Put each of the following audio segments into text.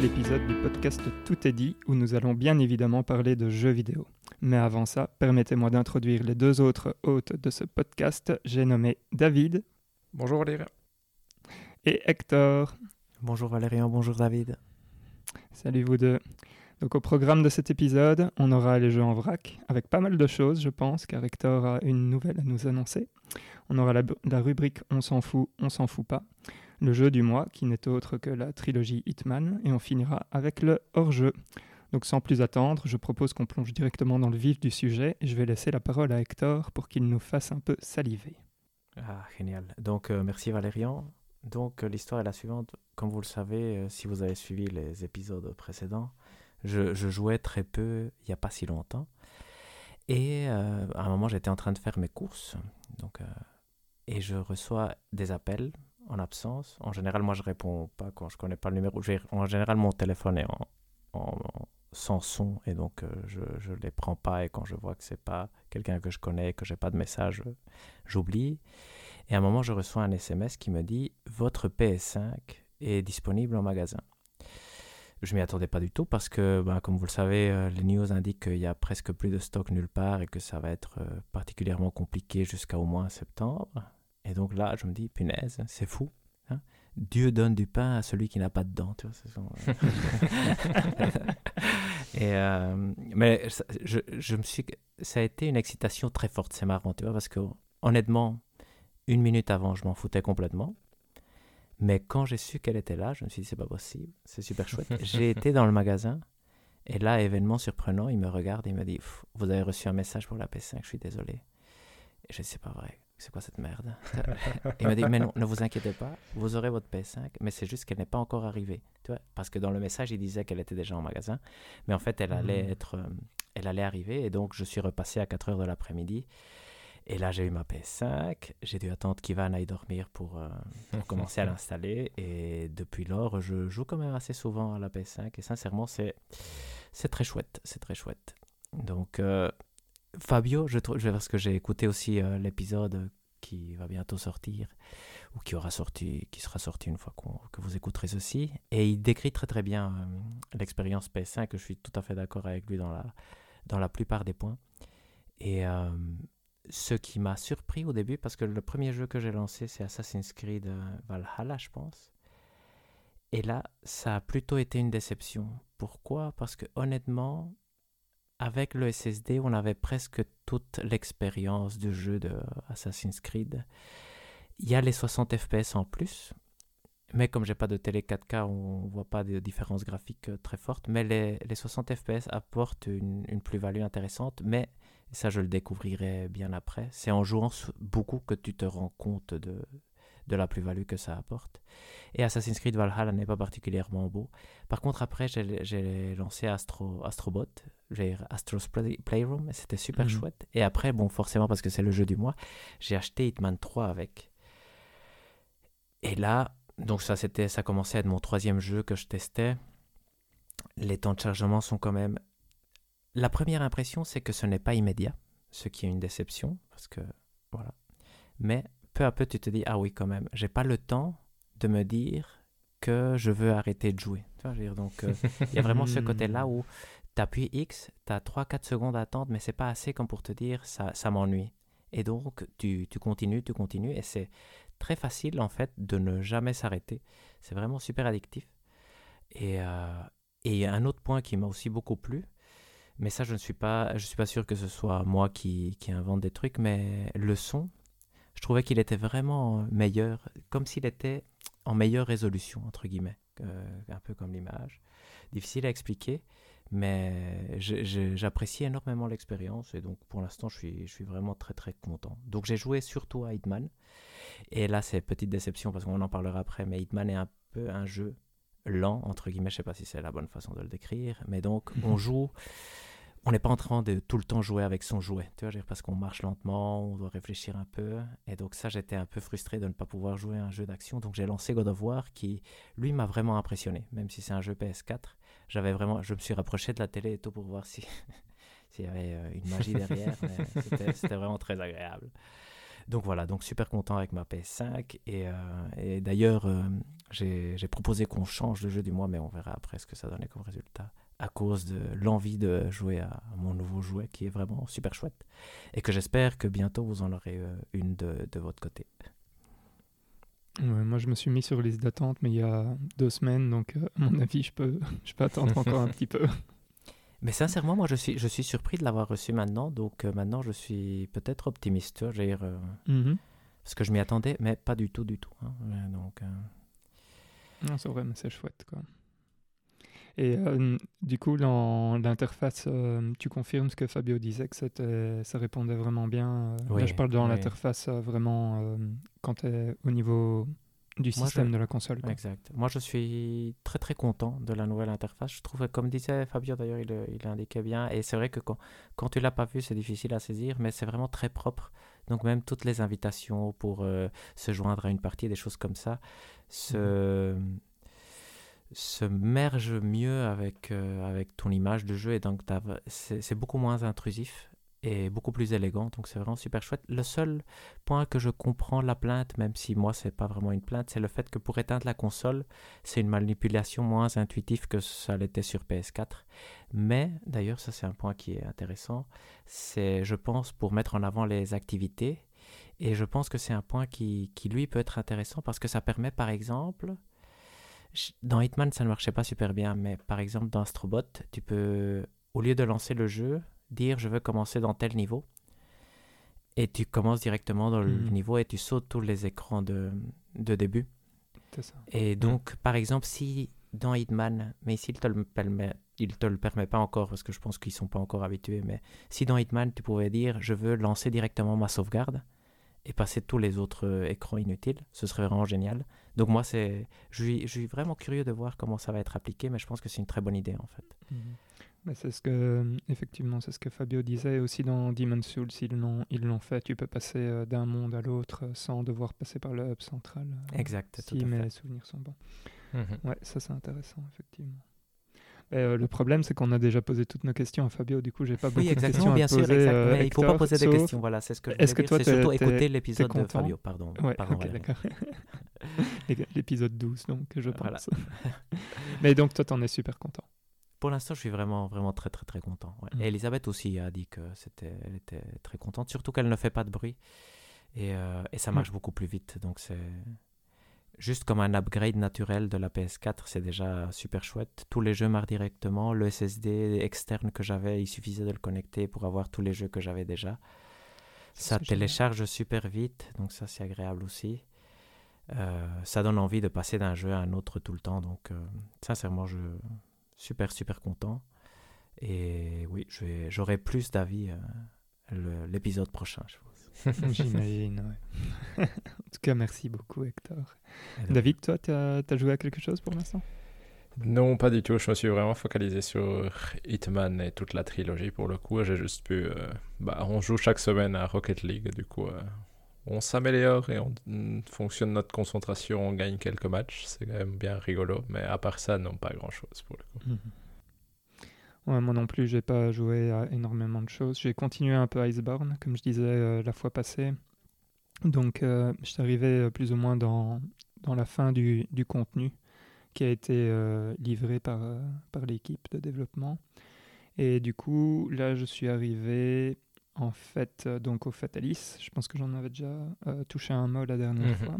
nouvel épisode du podcast Tout est dit où nous allons bien évidemment parler de jeux vidéo. Mais avant ça, permettez-moi d'introduire les deux autres hôtes de ce podcast. J'ai nommé David. Bonjour Valérien. Et Hector. Bonjour Valérien, bonjour David. Salut vous deux. Donc au programme de cet épisode, on aura les jeux en vrac, avec pas mal de choses je pense, car Hector a une nouvelle à nous annoncer. On aura la, la rubrique On s'en fout, on s'en fout pas le jeu du mois, qui n'est autre que la trilogie Hitman, et on finira avec le hors-jeu. Donc sans plus attendre, je propose qu'on plonge directement dans le vif du sujet, et je vais laisser la parole à Hector pour qu'il nous fasse un peu saliver. Ah, génial. Donc euh, merci Valérian. Donc euh, l'histoire est la suivante. Comme vous le savez, euh, si vous avez suivi les épisodes précédents, je, je jouais très peu il n'y a pas si longtemps. Et à un moment, j'étais en train de faire mes courses. Donc, et je reçois des appels en absence. En général, moi, je réponds pas quand je connais pas le numéro. En général, mon téléphone est en, sans son et donc euh, je ne les prends pas. Et quand je vois que c'est pas quelqu'un que je connais, que j'ai pas de message, j'oublie. Et à un moment, je reçois un SMS qui me dit Votre PS5 est disponible en magasin. Je m'y attendais pas du tout parce que, ben, comme vous le savez, euh, les news indiquent qu'il y a presque plus de stock nulle part et que ça va être euh, particulièrement compliqué jusqu'à au moins septembre. Et donc là, je me dis, punaise, c'est fou. Hein. Dieu donne du pain à celui qui n'a pas de dents. Tu vois, et euh, mais je, je, me suis, ça a été une excitation très forte, c'est marrant, tu vois, parce que honnêtement, une minute avant, je m'en foutais complètement. Mais quand j'ai su qu'elle était là, je me suis dit, c'est pas possible, c'est super chouette. j'ai été dans le magasin, et là, événement surprenant, il me regarde et il me dit, vous avez reçu un message pour la PS5, je suis désolé. Et je sais pas vrai c'est quoi cette merde? Il m'a dit, mais non, ne vous inquiétez pas, vous aurez votre PS5, mais c'est juste qu'elle n'est pas encore arrivée. Tu vois? Parce que dans le message, il disait qu'elle était déjà en magasin, mais en fait, elle allait, hmm. être, euh, elle allait arriver, et donc je suis repassé à 4 heures de l'après-midi. Et là, j'ai eu ma PS5, j'ai dû attendre qu'Ivan aille dormir pour, euh, pour commencer à l'installer, et depuis lors, je joue quand même assez souvent à la PS5, et sincèrement, c'est, c'est très chouette, c'est très chouette. Donc, euh, Fabio, je trouve, parce que j'ai écouté aussi euh, l'épisode qui va bientôt sortir, ou qui aura sorti, qui sera sorti une fois que vous écouterez ceci, et il décrit très très bien euh, l'expérience PS5, que je suis tout à fait d'accord avec lui dans la, dans la plupart des points. Et euh, ce qui m'a surpris au début, parce que le premier jeu que j'ai lancé, c'est Assassin's Creed Valhalla, je pense. Et là, ça a plutôt été une déception. Pourquoi? Parce que honnêtement, avec le SSD, on avait presque toute l'expérience du jeu de Assassin's Creed. Il y a les 60 FPS en plus, mais comme j'ai pas de télé 4K, on voit pas de différences graphiques euh, très fortes. Mais les, les 60 FPS apportent une, une plus-value intéressante, mais ça je le découvrirai bien après. C'est en jouant beaucoup que tu te rends compte de, de la plus-value que ça apporte. Et Assassin's Creed Valhalla n'est pas particulièrement beau. Par contre, après, j'ai lancé Astro, Astrobot, j'ai Astro's Playroom, et c'était super mhm. chouette. Et après, bon, forcément, parce que c'est le jeu du mois, j'ai acheté Hitman 3 avec. Et là, donc ça, c'était, ça commençait à être mon troisième jeu que je testais. Les temps de chargement sont quand même... La première impression, c'est que ce n'est pas immédiat, ce qui est une déception, parce que, voilà. Mais peu à peu, tu te dis, ah oui, quand même, j'ai pas le temps de me dire que je veux arrêter de jouer. Tu vois, dire, donc, euh, il y a vraiment ce côté-là où tu appuies X, tu as 3-4 secondes à attendre, mais c'est pas assez comme pour te dire, ça, ça m'ennuie. Et donc, tu, tu, continues, tu continues, et c'est très facile, en fait, de ne jamais s'arrêter. C'est vraiment super addictif. Et, euh, et un autre point qui m'a aussi beaucoup plu, mais ça, je ne suis pas, je suis pas sûr que ce soit moi qui, qui invente des trucs, mais le son, je trouvais qu'il était vraiment meilleur, comme s'il était en meilleure résolution, entre guillemets, un peu comme l'image. Difficile à expliquer, mais j'apprécie énormément l'expérience et donc pour l'instant je suis, je suis vraiment très très content. Donc j'ai joué surtout à Hitman, et là c'est petite déception parce qu'on en parlera après, mais Hitman est un peu un jeu lent, entre guillemets, je sais pas si c'est la bonne façon de le décrire, mais donc on joue on n'est pas en train de tout le temps jouer avec son jouet, tu vois, parce qu'on marche lentement, on doit réfléchir un peu. Et donc ça, j'étais un peu frustré de ne pas pouvoir jouer un jeu d'action. Donc j'ai lancé God of War qui, lui, m'a vraiment impressionné. Même si c'est un jeu PS4, j'avais vraiment, je me suis rapproché de la télé et tout pour voir si s'il y avait euh, une magie derrière. C'était vraiment très agréable. donc voilà, donc super content avec ma PS5. Et, et d'ailleurs, j'ai proposé qu'on change de jeu du mois, mais on verra après ce que ça donnait comme résultat à cause de l'envie de jouer à mon nouveau jouet qui est vraiment super chouette et que j'espère que bientôt vous en aurez une de, de votre côté moi, je me suis mis sur liste d'attente, mais il y a deux semaines, donc euh, à mon avis, je peux, je peux attendre encore un petit peu. Mais sincèrement, moi, je suis, je suis surpris de l'avoir reçu maintenant, donc euh, maintenant, je suis peut-être optimiste, je dire, euh, mhm. parce que je m'y attendais, mais pas du tout, du tout. Hein, donc, Non, c'est vrai, mais c'est chouette, quoi. Et du coup, dans l'interface, tu confirmes ce que Fabio disait, que ça répondait vraiment bien. Là, je parle dans l'interface vraiment quand tu es au niveau du système de la console. Exact. Moi, je suis très très content de la nouvelle interface. Je trouve, comme disait Fabio d'ailleurs, il, il indiquait bien. Et c'est vrai que quand, quand tu l'as pas vu, c'est difficile à saisir, mais c'est vraiment très propre. Donc même toutes les invitations pour se joindre à une partie, des choses comme ça, se, mmh se merge mieux avec, euh, avec ton image de jeu et donc c'est beaucoup moins intrusif et beaucoup plus élégant donc c'est vraiment super chouette. Le seul point que je comprends la plainte, même si moi c'est pas vraiment une plainte, c'est le fait que pour éteindre la console, c'est une manipulation moins intuitive que ça l'était sur PS4. Mais d'ailleurs ça c'est un point qui est intéressant, c'est je pense pour mettre en avant les activités et je pense que c'est un point qui, qui lui peut être intéressant parce que ça permet par exemple dans Hitman, ça ne marchait pas super bien, mais par exemple dans Astrobot, tu peux, au lieu de lancer le jeu, dire je veux commencer dans tel niveau. Et tu commences directement dans le mhm. niveau et tu sautes tous les écrans de, de début. Ça. Et donc, par exemple, si dans Hitman, mais ici il te le permet, il te le permet pas encore parce que je pense qu'ils sont pas encore habitués, mais si dans Hitman tu pouvais dire je veux lancer directement ma sauvegarde et passer tous les autres euh, écrans inutiles, ce serait vraiment génial. Donc moi, c'est, je suis, je suis vraiment curieux de voir comment ça va être appliqué, mais je pense que c'est une très bonne idée en fait. Mhm. c'est ce que, effectivement, c'est ce que Fabio disait aussi dans Demon's Souls. Ils l'ont, ils l'ont fait. Tu peux passer euh, d'un monde à l'autre euh, sans devoir passer par le hub central. Euh, exact. Si mes souvenirs sont bons. Mhm. Ouais, ça c'est intéressant, effectivement. Euh, le problème, c'est qu'on a déjà posé toutes nos questions à Fabio. Du coup, j'ai pas beaucoup de questions bien à sûr, poser. Euh, mais il faut pas poser des questions. Voilà, c'est ce que. Est-ce que toi, c'est surtout écouter l'épisode de Fabio, pardon. Ouais, pardon d'accord. l'épisode 12, donc je pense. mais donc, toi, t'en es super content. Pour l'instant, je suis vraiment, vraiment très, très, très content. Mm. Et Elisabeth aussi a dit que c'était, elle était très contente, surtout qu'elle ne fait pas de bruit et, euh, et ça mm. marche beaucoup plus vite. Donc c'est juste comme un upgrade naturel de la PS4, c'est déjà super chouette. Tous les jeux marchent directement. Le SSD externe que j'avais, il suffisait de le connecter pour avoir tous les jeux que j'avais déjà. Ça télécharge super vite, donc ça c'est agréable aussi. Euh, ça donne envie de passer d'un jeu à un autre tout le temps, donc euh, sincèrement, je super super content. Et oui, j'aurai plus d'avis euh, l'épisode prochain, je J'imagine, en tout cas, merci beaucoup, Hector. David, toi, tu as, joué à quelque chose pour l'instant? Non, pas du tout. Je me suis vraiment focalisé sur Hitman et toute la trilogie pour le coup. J'ai juste pu. Euh, bah, on joue chaque semaine à Rocket League, du coup. Euh, on s'améliore et on fonctionne notre concentration, on gagne quelques matchs. C'est quand même bien rigolo. Mais à part ça, non, pas grand chose pour le coup. Moi non plus, j'ai pas joué à énormément de choses. J'ai continué un peu Iceborne, comme je disais euh, la fois passée. Donc, euh, je suis arrivé euh, plus ou moins dans, dans la fin du, du contenu qui a été livré par, par l'équipe de développement. Et du coup, là, je suis arrivé en fait donc au Fatalis. Je pense que j'en avais déjà touché un mot la dernière mhm. fois.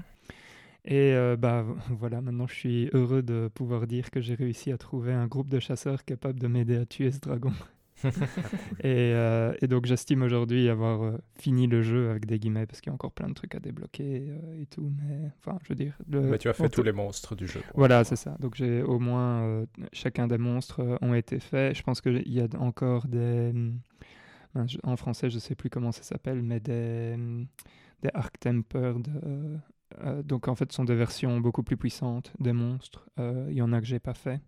Et euh, bah voilà, maintenant je suis heureux de pouvoir dire que j'ai réussi à trouver un groupe de chasseurs capable de m'aider à tuer ce dragon. et, euh, et, donc j'estime aujourd'hui avoir euh, fini le jeu avec des guillemets parce qu'il y a encore plein de trucs à débloquer et tout. Mais enfin, je veux dire. mais tu as fait tous les monstres du jeu. Voilà, c'est ça. Donc j'ai au moins chacun des monstres ont été faits. Je pense qu'il y a encore des. Ben, en français, je sais plus comment ça s'appelle, mais des, des Arc Tempered euh, donc en fait, ce sont des versions beaucoup plus puissantes des monstres. Euh, il y en a que j'ai pas fait.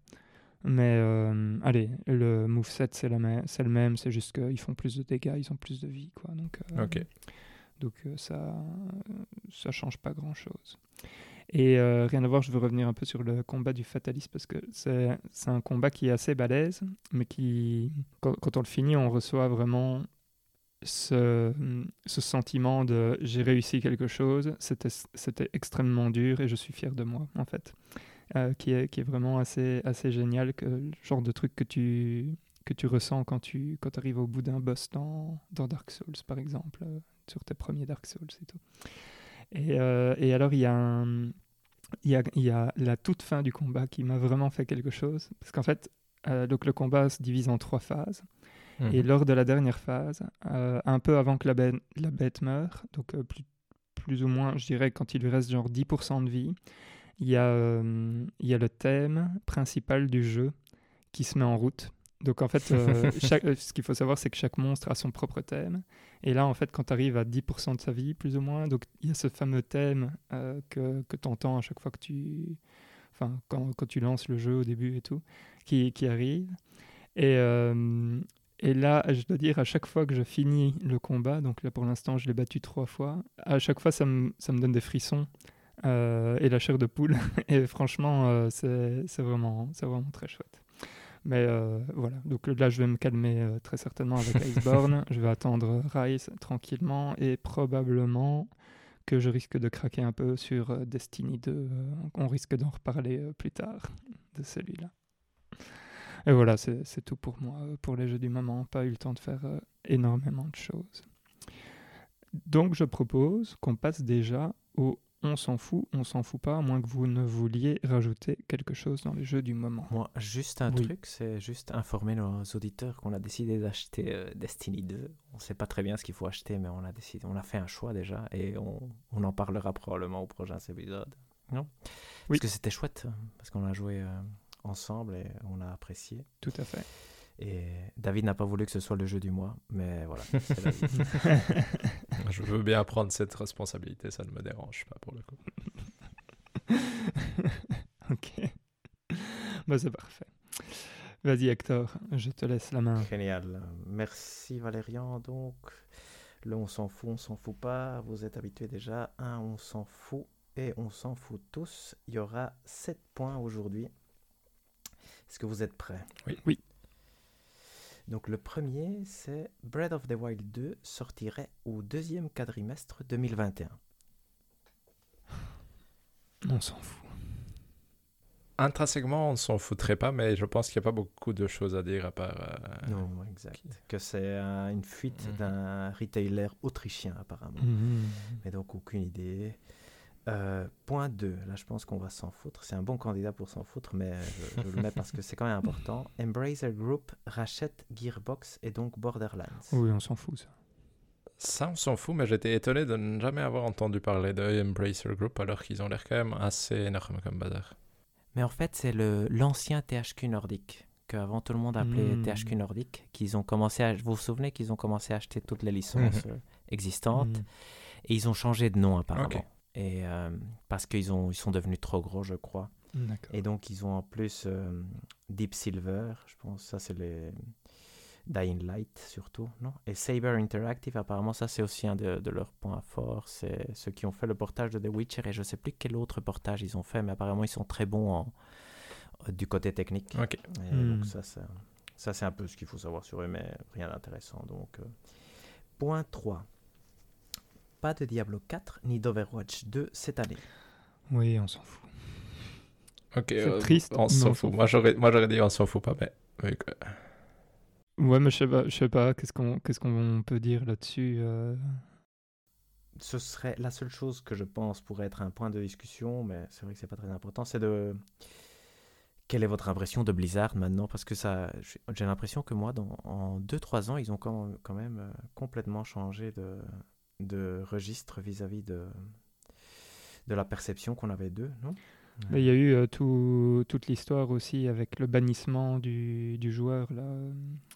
Mais euh, allez, le moveset c'est le même, c'est juste qu'ils font plus de dégâts, ils ont plus de vie. Quoi. Donc, donc ça ça change pas grand chose. Et rien à voir, je veux revenir un peu sur le combat du Fatalis parce que c'est un combat qui est assez balèze, mais qui, quand, quand, on le finit, on reçoit vraiment ce, sentiment de j'ai réussi quelque chose, c'était extrêmement dur et je suis fier de moi, en fait. Euh, qui, est, qui est vraiment assez, assez génial, que, le genre de truc que tu, que tu ressens quand tu quand arrives au bout d'un boss dans, dans Dark Souls, par exemple, euh, sur tes premiers Dark Souls et tout. Et, euh, et alors, il y a il y, a, il y a la toute fin du combat qui m'a vraiment fait quelque chose. Parce qu'en fait, euh, donc le combat se divise en trois phases. Et Mhm. lors de la dernière phase, euh, un peu avant que la bête, la bête meure, donc euh, plus, plus ou moins, je dirais, quand il lui reste genre 10% de vie, il y, a, euh, il y a le thème principal du jeu qui se met en route. Donc en fait, chaque- ce qu'il faut savoir, c'est que chaque monstre a son propre thème. Et là, en fait, quand tu arrives à 10% de sa vie, plus ou moins, donc il y a ce fameux thème que, que tu entends à chaque fois que tu... Enfin, quand, quand tu lances le jeu au début et tout, qui, qui arrive. Et, euh, et là, je dois dire, à chaque fois que je finis le combat, donc là pour l'instant je l'ai battu trois fois, à chaque fois ça me, ça me donne des frissons euh, et la chair de poule. et franchement, euh, c'est vraiment, vraiment très chouette. Mais euh, voilà, donc là je vais me calmer très certainement avec Iceborne. je vais attendre Rise tranquillement et probablement que je risque de craquer un peu sur Destiny 2. euh, on risque d'en reparler plus tard de celui-là. Et voilà, c'est tout pour moi, euh, pour les jeux du moment. Pas eu le temps de faire euh, énormément de choses. Donc je propose qu'on passe déjà au on s'en fout, on s'en fout pas, à moins que vous ne vouliez rajouter quelque chose dans les jeux du moment. Moi, juste un Oui. truc, c'est juste informer nos auditeurs qu'on a décidé d'acheter euh, Destiny 2. On sait pas très bien ce qu'il faut acheter, mais on a décidé, on a fait un choix déjà et on, on en parlera probablement au prochain épisode. Non? Parce Oui. que c'était chouette, parce qu'on a joué euh, ensemble et on a apprécié. Tout à fait. Et David n'a pas voulu que ce soit le jeu du mois, mais voilà. Je veux bien prendre cette responsabilité, ça ne me dérange pas pour le coup. ok. Bah, c'est parfait. Vas-y Hector, je te laisse la main. Génial. Merci Valérian. Donc, le on s'en fout, on s'en fout pas. Vous êtes habitués déjà. Un on s'en fout et on s'en fout tous. Il y aura 7 points aujourd'hui. Est-ce que vous êtes prêts? Oui. Oui. Donc, le premier, c'est Breath of the Wild 2 sortirait au deuxième quadrimestre 2021. On s'en fout. Intrinsèquement, on ne s'en foutrait pas, mais je pense qu'il n'y a pas beaucoup de choses à dire à part. euh, Non, exact. Que c'est euh, une fuite Mhm. d'un retailer autrichien, apparemment. Mhm. Mais donc aucune idée. Euh, point 2, là je pense qu'on va s'en foutre. C'est un bon candidat pour s'en foutre, mais je, je le mets parce que c'est quand même important. Embracer Group rachète Gearbox et donc Borderlands. Oui, on s'en fout ça. Ça, on s'en fout, mais j'étais étonné de ne jamais avoir entendu parler de Embracer Group alors qu'ils ont l'air quand même assez énormes comme bazar. Mais en fait, c'est le l'ancien THQ Nordic, qu'avant tout le monde appelait Hmm. THQ Nordic, qu'ils ont commencé à... Vous vous souvenez qu'ils ont commencé à acheter toutes les licences euh, existantes Mhm. et ils ont changé de nom apparemment. Et euh, parce qu'ils ont, ils sont devenus trop gros, je crois. D'accord. Et donc, ils ont en plus euh, Deep Silver, je pense, ça c'est les Dying Light surtout, non? Et Saber Interactive, apparemment, ça c'est aussi un de, de leurs points forts. C'est ceux qui ont fait le portage de The Witcher et je sais plus quel autre portage ils ont fait, mais apparemment ils sont très bons en, euh, du côté technique. Ok. Et Hmm. donc, ça, ça, ça c'est un peu ce qu'il faut savoir sur eux, mais rien d'intéressant. Donc, euh. point 3. Pas de Diablo 4 ni d'Overwatch 2 cette année. Oui, on s'en fout. Ok. C'est euh, triste, On s'en fout. Moi, j'aurais, moi, j'aurais dit on s'en fout pas, mais. oui, quoi. Ouais, mais je sais pas, je sais pas qu'est-ce qu'on qu'est-ce qu'on peut dire là-dessus. euh. ce serait la seule chose que je pense pourrait être un point de discussion, mais c'est vrai que c'est pas très important, c'est de quelle est votre impression de Blizzard maintenant? Parce que ça, j'ai l'impression que moi, dans, en 2-3 ans, ils ont quand, quand même euh, complètement changé de, de registre vis-à-vis de, de la perception qu'on avait d'eux, non? Mais il y a eu euh, tout, toute l'histoire aussi avec le bannissement du, du joueur. Là.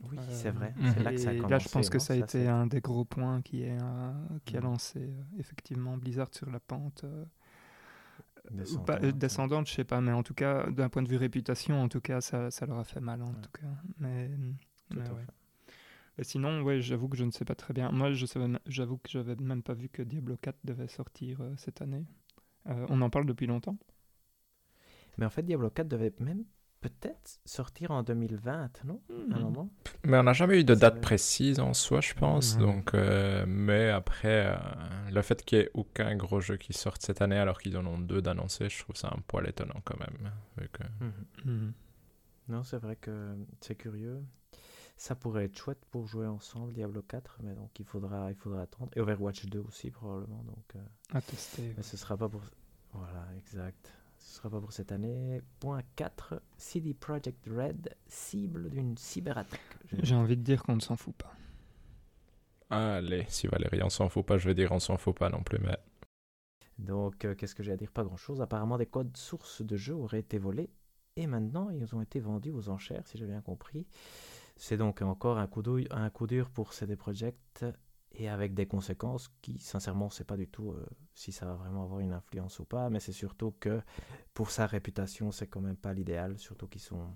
Oui, Euh, c'est vrai. Mhm. C'est là que ça a Et commencé. là, je pense que non ça a été c'est- un des gros points qui, est, euh, qui a Mhm. lancé euh, effectivement Blizzard sur la pente. euh, descendante. pas, euh, descendante, je sais pas, mais en tout cas, d'un point de vue réputation, en tout cas, ça, ça leur a fait mal, en Ouais. tout cas. Mais, Tout mais à ouais. Et sinon, ouais, j'avoue que je ne sais pas très bien. Moi, je savais, j'avoue que j'avais même pas vu que Diablo 4 devait sortir euh, cette année. Euh, on en parle depuis longtemps. Mais en fait, Diablo 4 devait même peut-être sortir en 2020, non? À un moment Mais on n'a jamais eu de date précise en soi, je pense. Donc, euh, mais après, euh, le fait qu'il n'y ait aucun gros jeu qui sorte cette année alors qu'ils en ont deux d'annoncés, je trouve ça un poil étonnant quand même. vu que- Mhm. Mhm. Non, c'est vrai que c'est curieux. Ça pourrait être chouette pour jouer ensemble, Diablo 4, mais donc il faudra, il faudra attendre. Et Overwatch 2 aussi, probablement. Donc, euh, À tester. mais ce sera pas pour. Voilà, exact. Ce sera pas pour cette année. Point 4, CD Projekt Red, cible d'une cyberattaque. J'ai envie de dire qu'on ne s'en fout pas. Allez, si Valérie, on s'en fout pas, je vais dire on s'en fout pas non plus, mais Donc, euh, qu'est-ce que j'ai à dire? Pas grand-chose. Apparemment, des codes sources de jeux auraient été volés et maintenant, ils ont été vendus aux enchères, si j'ai bien compris. C'est donc encore un coup, un coup dur pour CD Projekt et avec des conséquences qui, sincèrement, on ne sait pas du tout euh, si ça va vraiment avoir une influence ou pas, mais c'est surtout que pour sa réputation, c'est quand même pas l'idéal, surtout qu'ils sont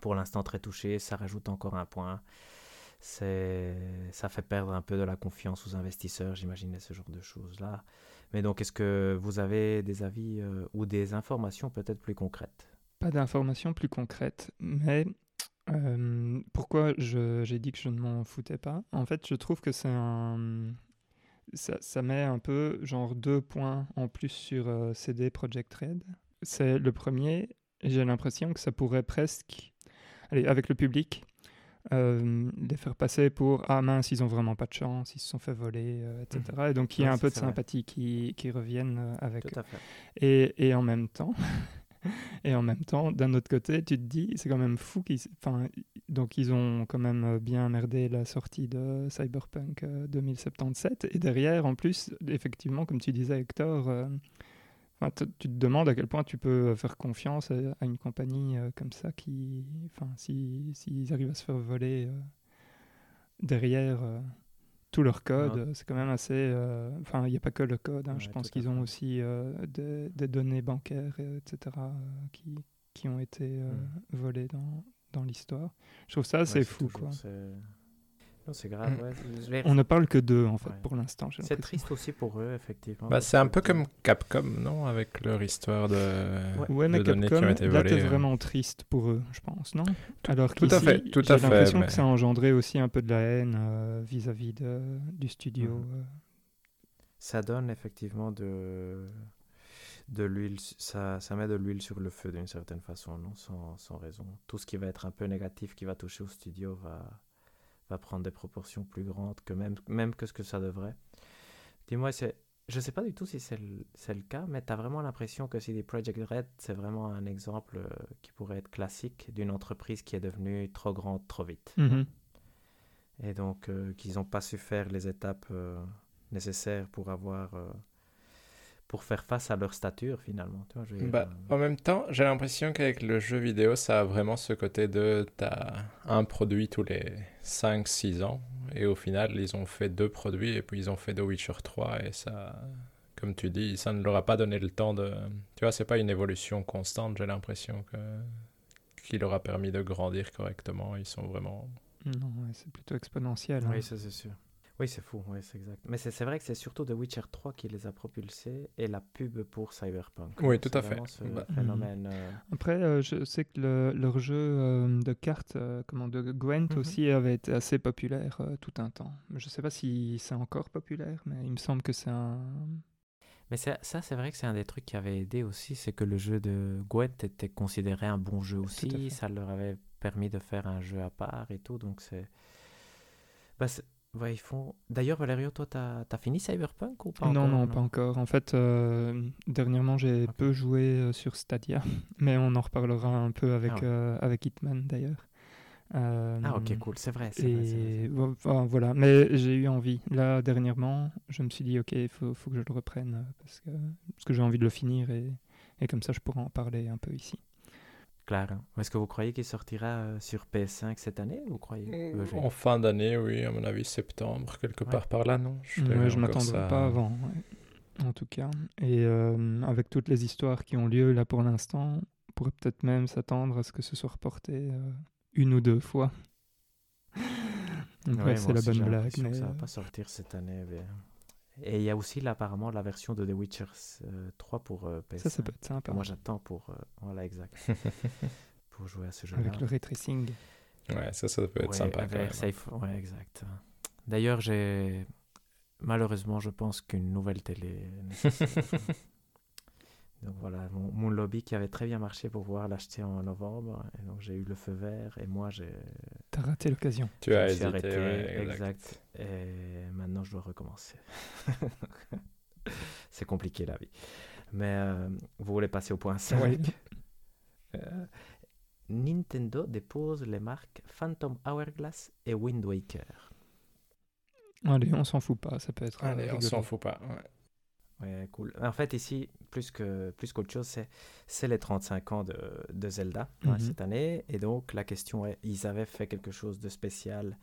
pour l'instant très touchés. Ça rajoute encore un point. Ça fait perdre un peu de la confiance aux investisseurs, j'imagine, ce genre de choses-là. Mais donc, est-ce que vous avez des avis euh, ou des informations peut-être plus concrètes? Pas d'informations plus concrètes, mais euh, pourquoi j'ai dit que je ne m'en foutais pas? En fait, je trouve que c'est un. Ça, ça met un peu, genre, deux points en plus sur euh, CD Projekt Red. C'est le premier, j'ai l'impression que ça pourrait presque. Allez, avec le public, euh, les faire passer pour Ah mince, ils ont vraiment pas de chance, ils se sont fait voler, euh, etc. Et donc, il y a Ouais, un peu de sympathie qui, qui reviennent avec Tout à fait. et, et en même temps, et en même temps, d'un autre côté, tu te dis, c'est quand même fou qu'ils, enfin, donc ils ont quand même euh, bien merdé la sortie de Cyberpunk euh, 2077. Et derrière, en plus, effectivement, comme tu disais, Hector, euh, tu te demandes à quel point tu peux faire confiance à, une compagnie euh, comme ça qui, enfin, si s'ils arrivent à se faire voler euh, derrière. Tout leur code, c'est quand même assez. euh, Enfin, il n'y a pas que le code. hein, je pense qu'ils ont aussi euh, des, des données bancaires, etc., euh, qui, qui ont été Mm. volées dans, dans l'histoire. Je trouve ça Ouais, assez fou, quoi. C'est- grave. Mm. ouais. Je vais- On ne parle que d'eux, en fait, Ouais. pour l'instant. C'est triste aussi pour eux, effectivement. bah, c'est un peu comme Capcom, non Avec leur histoire de, Ouais, mais de données qui Capcom, ont été là, volées. t'es euh. vraiment triste pour eux, je pense, non? Alors tout à fait, tout j'ai à fait, l'impression mais- que ça a engendré aussi un peu de la haine euh, vis-à-vis de, du studio. Mhm. euh. Ça donne effectivement de, de l'huile, ça, ça met de l'huile sur le feu d'une certaine façon, non sans, sans raison. Tout ce qui va être un peu négatif qui va toucher au studio va, va prendre des proportions plus grandes que même, même que ce que ça devrait. Dis-moi, je sais pas du tout si c'est le, cas, mais tu as vraiment l'impression que CD Projekt Red, c'est vraiment un exemple euh, qui pourrait être classique d'une entreprise qui est devenue trop grande trop vite. Mhm. Et donc, euh, qu'ils n'ont pas su faire les étapes euh, nécessaires pour avoir. Pour faire face à leur stature, finalement. Tu vois, je veux dire, Bah, euh, en même temps, j'ai l'impression qu'avec le jeu vidéo, ça a vraiment ce côté de t'as un produit tous les 5-6 ans, et au final, ils ont fait deux produits, et puis ils ont fait The Witcher 3, et ça, comme tu dis, ça ne leur a pas donné le temps de... Tu vois, c'est pas une évolution constante, j'ai l'impression que qui leur a permis de grandir correctement. Ils sont vraiment... Non, ouais, c'est plutôt exponentiel. hein. Oui, ça c'est sûr. Oui, c'est fou, oui, c'est exact. Mais c'est c'est vrai que c'est surtout The Witcher 3 qui les a propulsés et la pub pour Cyberpunk. Oui, tout à fait. ce Bah, phénomène. euh, Après, euh, je sais que le- leur jeu euh, de cartes, euh, comment, de Gwent Mhm. aussi, avait été assez populaire euh, tout un temps. Je ne sais pas si c'est encore populaire, mais il me semble que c'est un... Mais ça, ça, c'est vrai que c'est un des trucs qui avait aidé aussi, c'est que le jeu de Gwent était considéré un bon jeu aussi. Ça leur avait permis de faire un jeu à part et tout. Donc c'est. Bah, c'est- ouais, ils font. D'ailleurs, Valerio, toi, t'as as fini Cyberpunk ou pas non, encore, non, pas encore. En fait, euh, dernièrement, j'ai peu joué euh, sur Stadia, mais on en reparlera un peu avec, Ah ouais. euh, avec Hitman d'ailleurs. Euh, Ah, ok, cool, c'est vrai. Et vrai. voilà, mais j'ai eu envie. Là, dernièrement, je me suis dit, ok, il faut, faut que je le reprenne parce que, parce que j'ai envie de le finir et, et comme ça, je pourrai en parler un peu ici. Claire. hein. Est-ce que vous croyez qu'il sortira euh, sur PS5 cette année Vous croyez Euh, En fin d'année, oui, à mon avis, septembre, quelque Ouais. part par là, non? Je encore m'attendrai pas avant, ouais, en tout cas. Et euh, avec toutes les histoires qui ont lieu là pour l'instant, on pourrait peut-être même s'attendre à ce que ce soit reporté euh, une ou deux fois. Donc, Ouais, c'est la bonne blague. Mais, Ça va pas sortir cette année. mais- Et il y a aussi là, apparemment la version de The Witcher euh, 3 pour euh, PS5. ça, ça peut être sympa. Moi, j'attends pour. euh, voilà, exact. pour jouer à ce jeu-là. Avec le ray tracing. Ouais, ça, ça peut être Ouais, sympa. avec quand même. Safe- ouais, exact. D'ailleurs, j'ai malheureusement, je pense qu'une nouvelle télé. donc voilà, mon, mon lobby qui avait très bien marché pour pouvoir l'acheter en novembre. Et donc j'ai eu le feu vert et moi j'ai. T'as raté l'occasion. Tu je as hésité, arrêté, ouais, exact. exact. Et maintenant je dois recommencer. C'est compliqué la vie. Mais euh, vous voulez passer au point 5 Oui. Euh, Nintendo dépose les marques Phantom Hourglass et Wind Waker. Allez, on s'en fout pas, ça peut être. euh, Allez, on s'en fout pas. ouais. Ouais, cool. En fait, ici, plus que plus qu'autre chose, c'est c'est les 35 ans de, de Zelda Mhm. cette année. Et donc, la question est, ils avaient fait quelque chose de spécial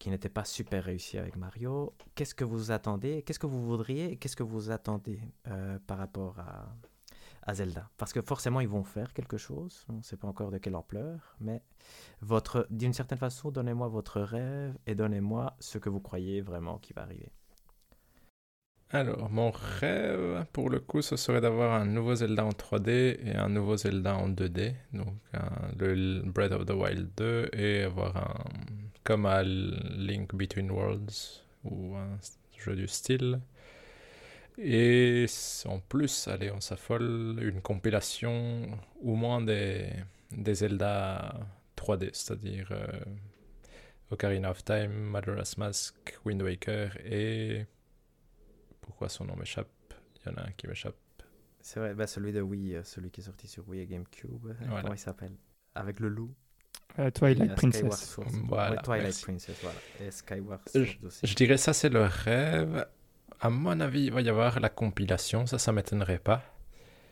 qui n'était pas super réussi avec Mario. Qu'est-ce que vous attendez? Qu'est-ce que vous voudriez? Qu'est-ce que vous attendez euh, par rapport à, à Zelda? Parce que forcément, ils vont faire quelque chose. On ne sait pas encore de quelle ampleur. Mais votre, d'une certaine façon, donnez-moi votre rêve et donnez-moi ce que vous croyez vraiment qui va arriver. Alors, mon rêve, pour le coup, ce serait d'avoir un nouveau Zelda en 3D et un nouveau Zelda en 2D. Donc, le Breath of the Wild 2 et avoir un. comme à Link Between Worlds ou un jeu du style. Et en plus, allez, on s'affole, une compilation au moins des, des Zelda 3D, c'est-à-dire euh, Ocarina of Time, Majora's Mask, Wind Waker et. Pourquoi son nom m'échappe Il y en a un qui m'échappe. C'est vrai, bah celui de Wii, euh, celui qui est sorti sur Wii et GameCube. euh, Voilà. Comment il s'appelle? Avec le loup. Euh, Twilight euh, Princess. Sword. Voilà, Ouais, Twilight merci. Princess, voilà. Et Skyward Je- Sword aussi. Je dirais ça, c'est le rêve. À mon avis, il va y avoir la compilation, ça, ça m'étonnerait pas.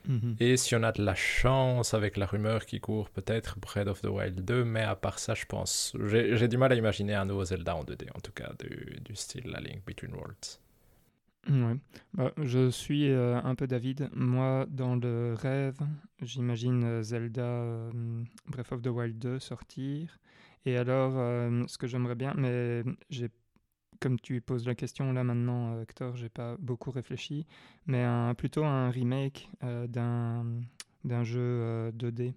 Mhm. Et si on a de la chance avec la rumeur qui court, peut-être Breath of the Wild 2, mais à part ça, je pense. J'ai j'ai du mal à imaginer un nouveau Zelda en 2D, en tout cas, du, du style La Link Between Worlds. Bah, je suis euh, un peu David. Moi, dans le rêve, j'imagine euh, Zelda euh, Breath of the Wild 2 sortir. Et alors, ce que j'aimerais bien, mais j'ai, comme tu poses la question là maintenant, Hector, j'ai pas beaucoup réfléchi, mais plutôt un remake d'un, d'un jeu euh, 2D,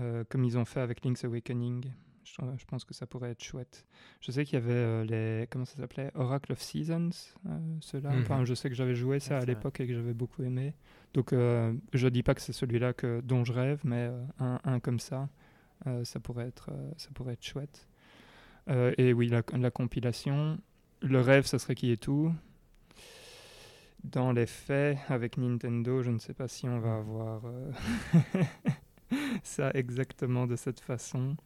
euh, comme ils ont fait avec Link's Awakening. Je, je pense que ça pourrait être chouette. Je sais qu'il y avait euh, les. Comment ça s'appelait? Oracle of Seasons, euh, ceux-là. Mhm. Enfin, je sais que j'avais joué ça Ouais, à l'époque et que j'avais beaucoup aimé. Donc, euh, je dis pas que c'est celui-là que, dont je rêve, mais euh, un, un comme ça, euh, ça, pourrait être, euh, ça pourrait être chouette. Euh, et oui, la, la compilation. Le rêve, ça serait qui est tout. Dans les faits, avec Nintendo, je ne sais pas si on va avoir euh, ça exactement de cette façon.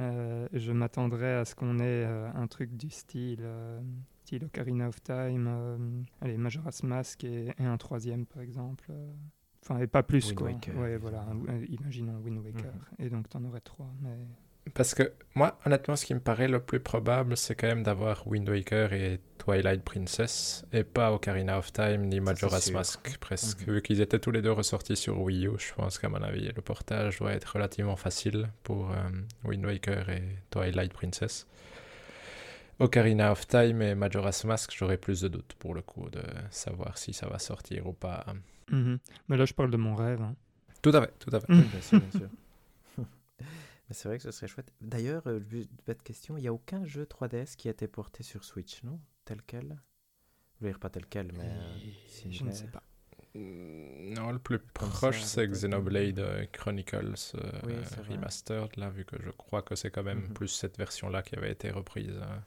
Euh, je m'attendrais à ce qu'on ait euh, un truc du style, euh, style Ocarina of Time, allez, Majora's Mask et, et un troisième par exemple. Enfin, et pas plus Wind quoi. Waker, ouais, voilà, un- un- imaginons Wind Waker. Mhm. Et donc, t'en aurais trois. Mais... Parce que moi, honnêtement, ce qui me paraît le plus probable, c'est quand même d'avoir Wind Waker et Twilight Princess, et pas Ocarina of Time ni Majora's. Mask, presque. Mhm. Vu qu'ils étaient tous les deux ressortis sur Wii U, je pense qu'à mon avis, le portage doit être relativement facile pour euh, Wind Waker et Twilight Princess. Ocarina of Time et Majora's Mask, j'aurais plus de doutes pour le coup de savoir si ça va sortir ou pas. Mhm. Mais là, je parle de mon rêve. hein. Tout à fait, tout à fait. Oui, bien sûr, bien sûr. Mais c'est vrai que ce serait chouette. D'ailleurs, euh, bête question, il n'y a aucun jeu 3DS qui a été porté sur Switch, non? Tel quel? Je veux dire pas tel quel, mais... euh, Je ne sais pas. Mm, Non, le plus Comme proche, c'est. Xenoblade euh, Chronicles euh, Oui. Remastered, là, vu que je crois que c'est quand même Mhm. plus cette version-là qui avait été reprise. euh.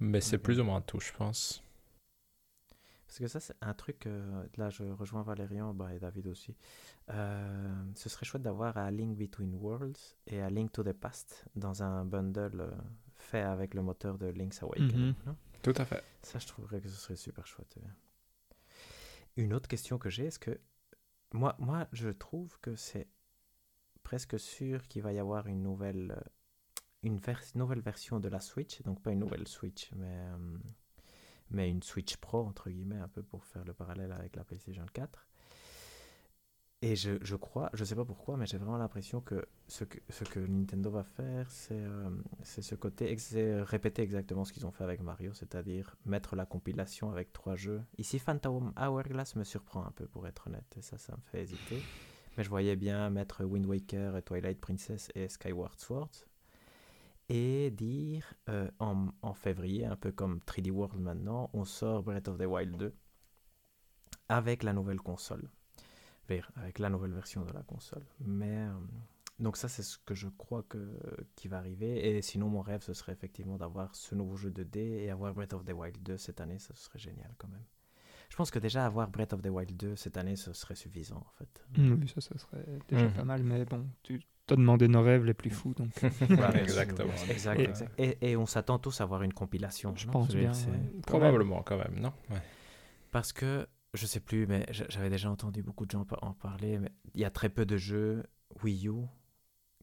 Mais c'est Ok. plus ou moins tout, je pense. Parce que ça, c'est un truc, euh, là je rejoins Valérian bah, et David aussi. Euh, ce serait chouette d'avoir A Link Between Worlds et A Link to the Past dans un bundle euh, fait avec le moteur de Link's Awakening. Non? Tout à fait. Ça, je trouverais que ce serait super chouette. ouais. Une autre question que j'ai, est-ce que moi, moi, je trouve que c'est presque sûr qu'il va y avoir une nouvelle, euh, une vers- nouvelle version de la Switch, donc pas une nouvelle Switch, mais, euh, mais une Switch Pro, entre guillemets, un peu pour faire le parallèle avec la PlayStation 4. Et je, je crois, je sais pas pourquoi, mais j'ai vraiment l'impression que ce, que ce que Nintendo va faire, c'est euh, ce côté, c'est répéter exactement ce qu'ils ont fait avec Mario, c'est-à-dire mettre la compilation avec trois jeux. Ici, Phantom Hourglass me surprend un peu, pour être honnête, et ça, ça me fait hésiter. Mais je voyais bien mettre Wind Waker, Twilight Princess et Skyward Sword. Et dire euh, en, en février, un peu comme 3D World maintenant, on sort Breath of the Wild 2 avec la nouvelle console. Avec la nouvelle version de la console. Mais. euh, donc ça, c'est ce que je crois que, qui va arriver. Et sinon, mon rêve, ce serait effectivement d'avoir ce nouveau jeu 2D et avoir Breath of the Wild 2 cette année. Ça serait génial quand même. Je pense que déjà avoir Breath of the Wild 2 cette année, ce serait suffisant en fait. Oui, ça, ça serait déjà Mhm. pas mal, mais bon, tu t'as demandé nos rêves les plus fous, donc exactement. Exact, Et- exact. Et, et on s'attend tous à avoir une compilation. je non? pense bien. ouais. Probablement quand même, non? Ouais. Parce que, je sais plus, mais j'avais déjà entendu beaucoup de gens en parler, mais il y a très peu de jeux Wii U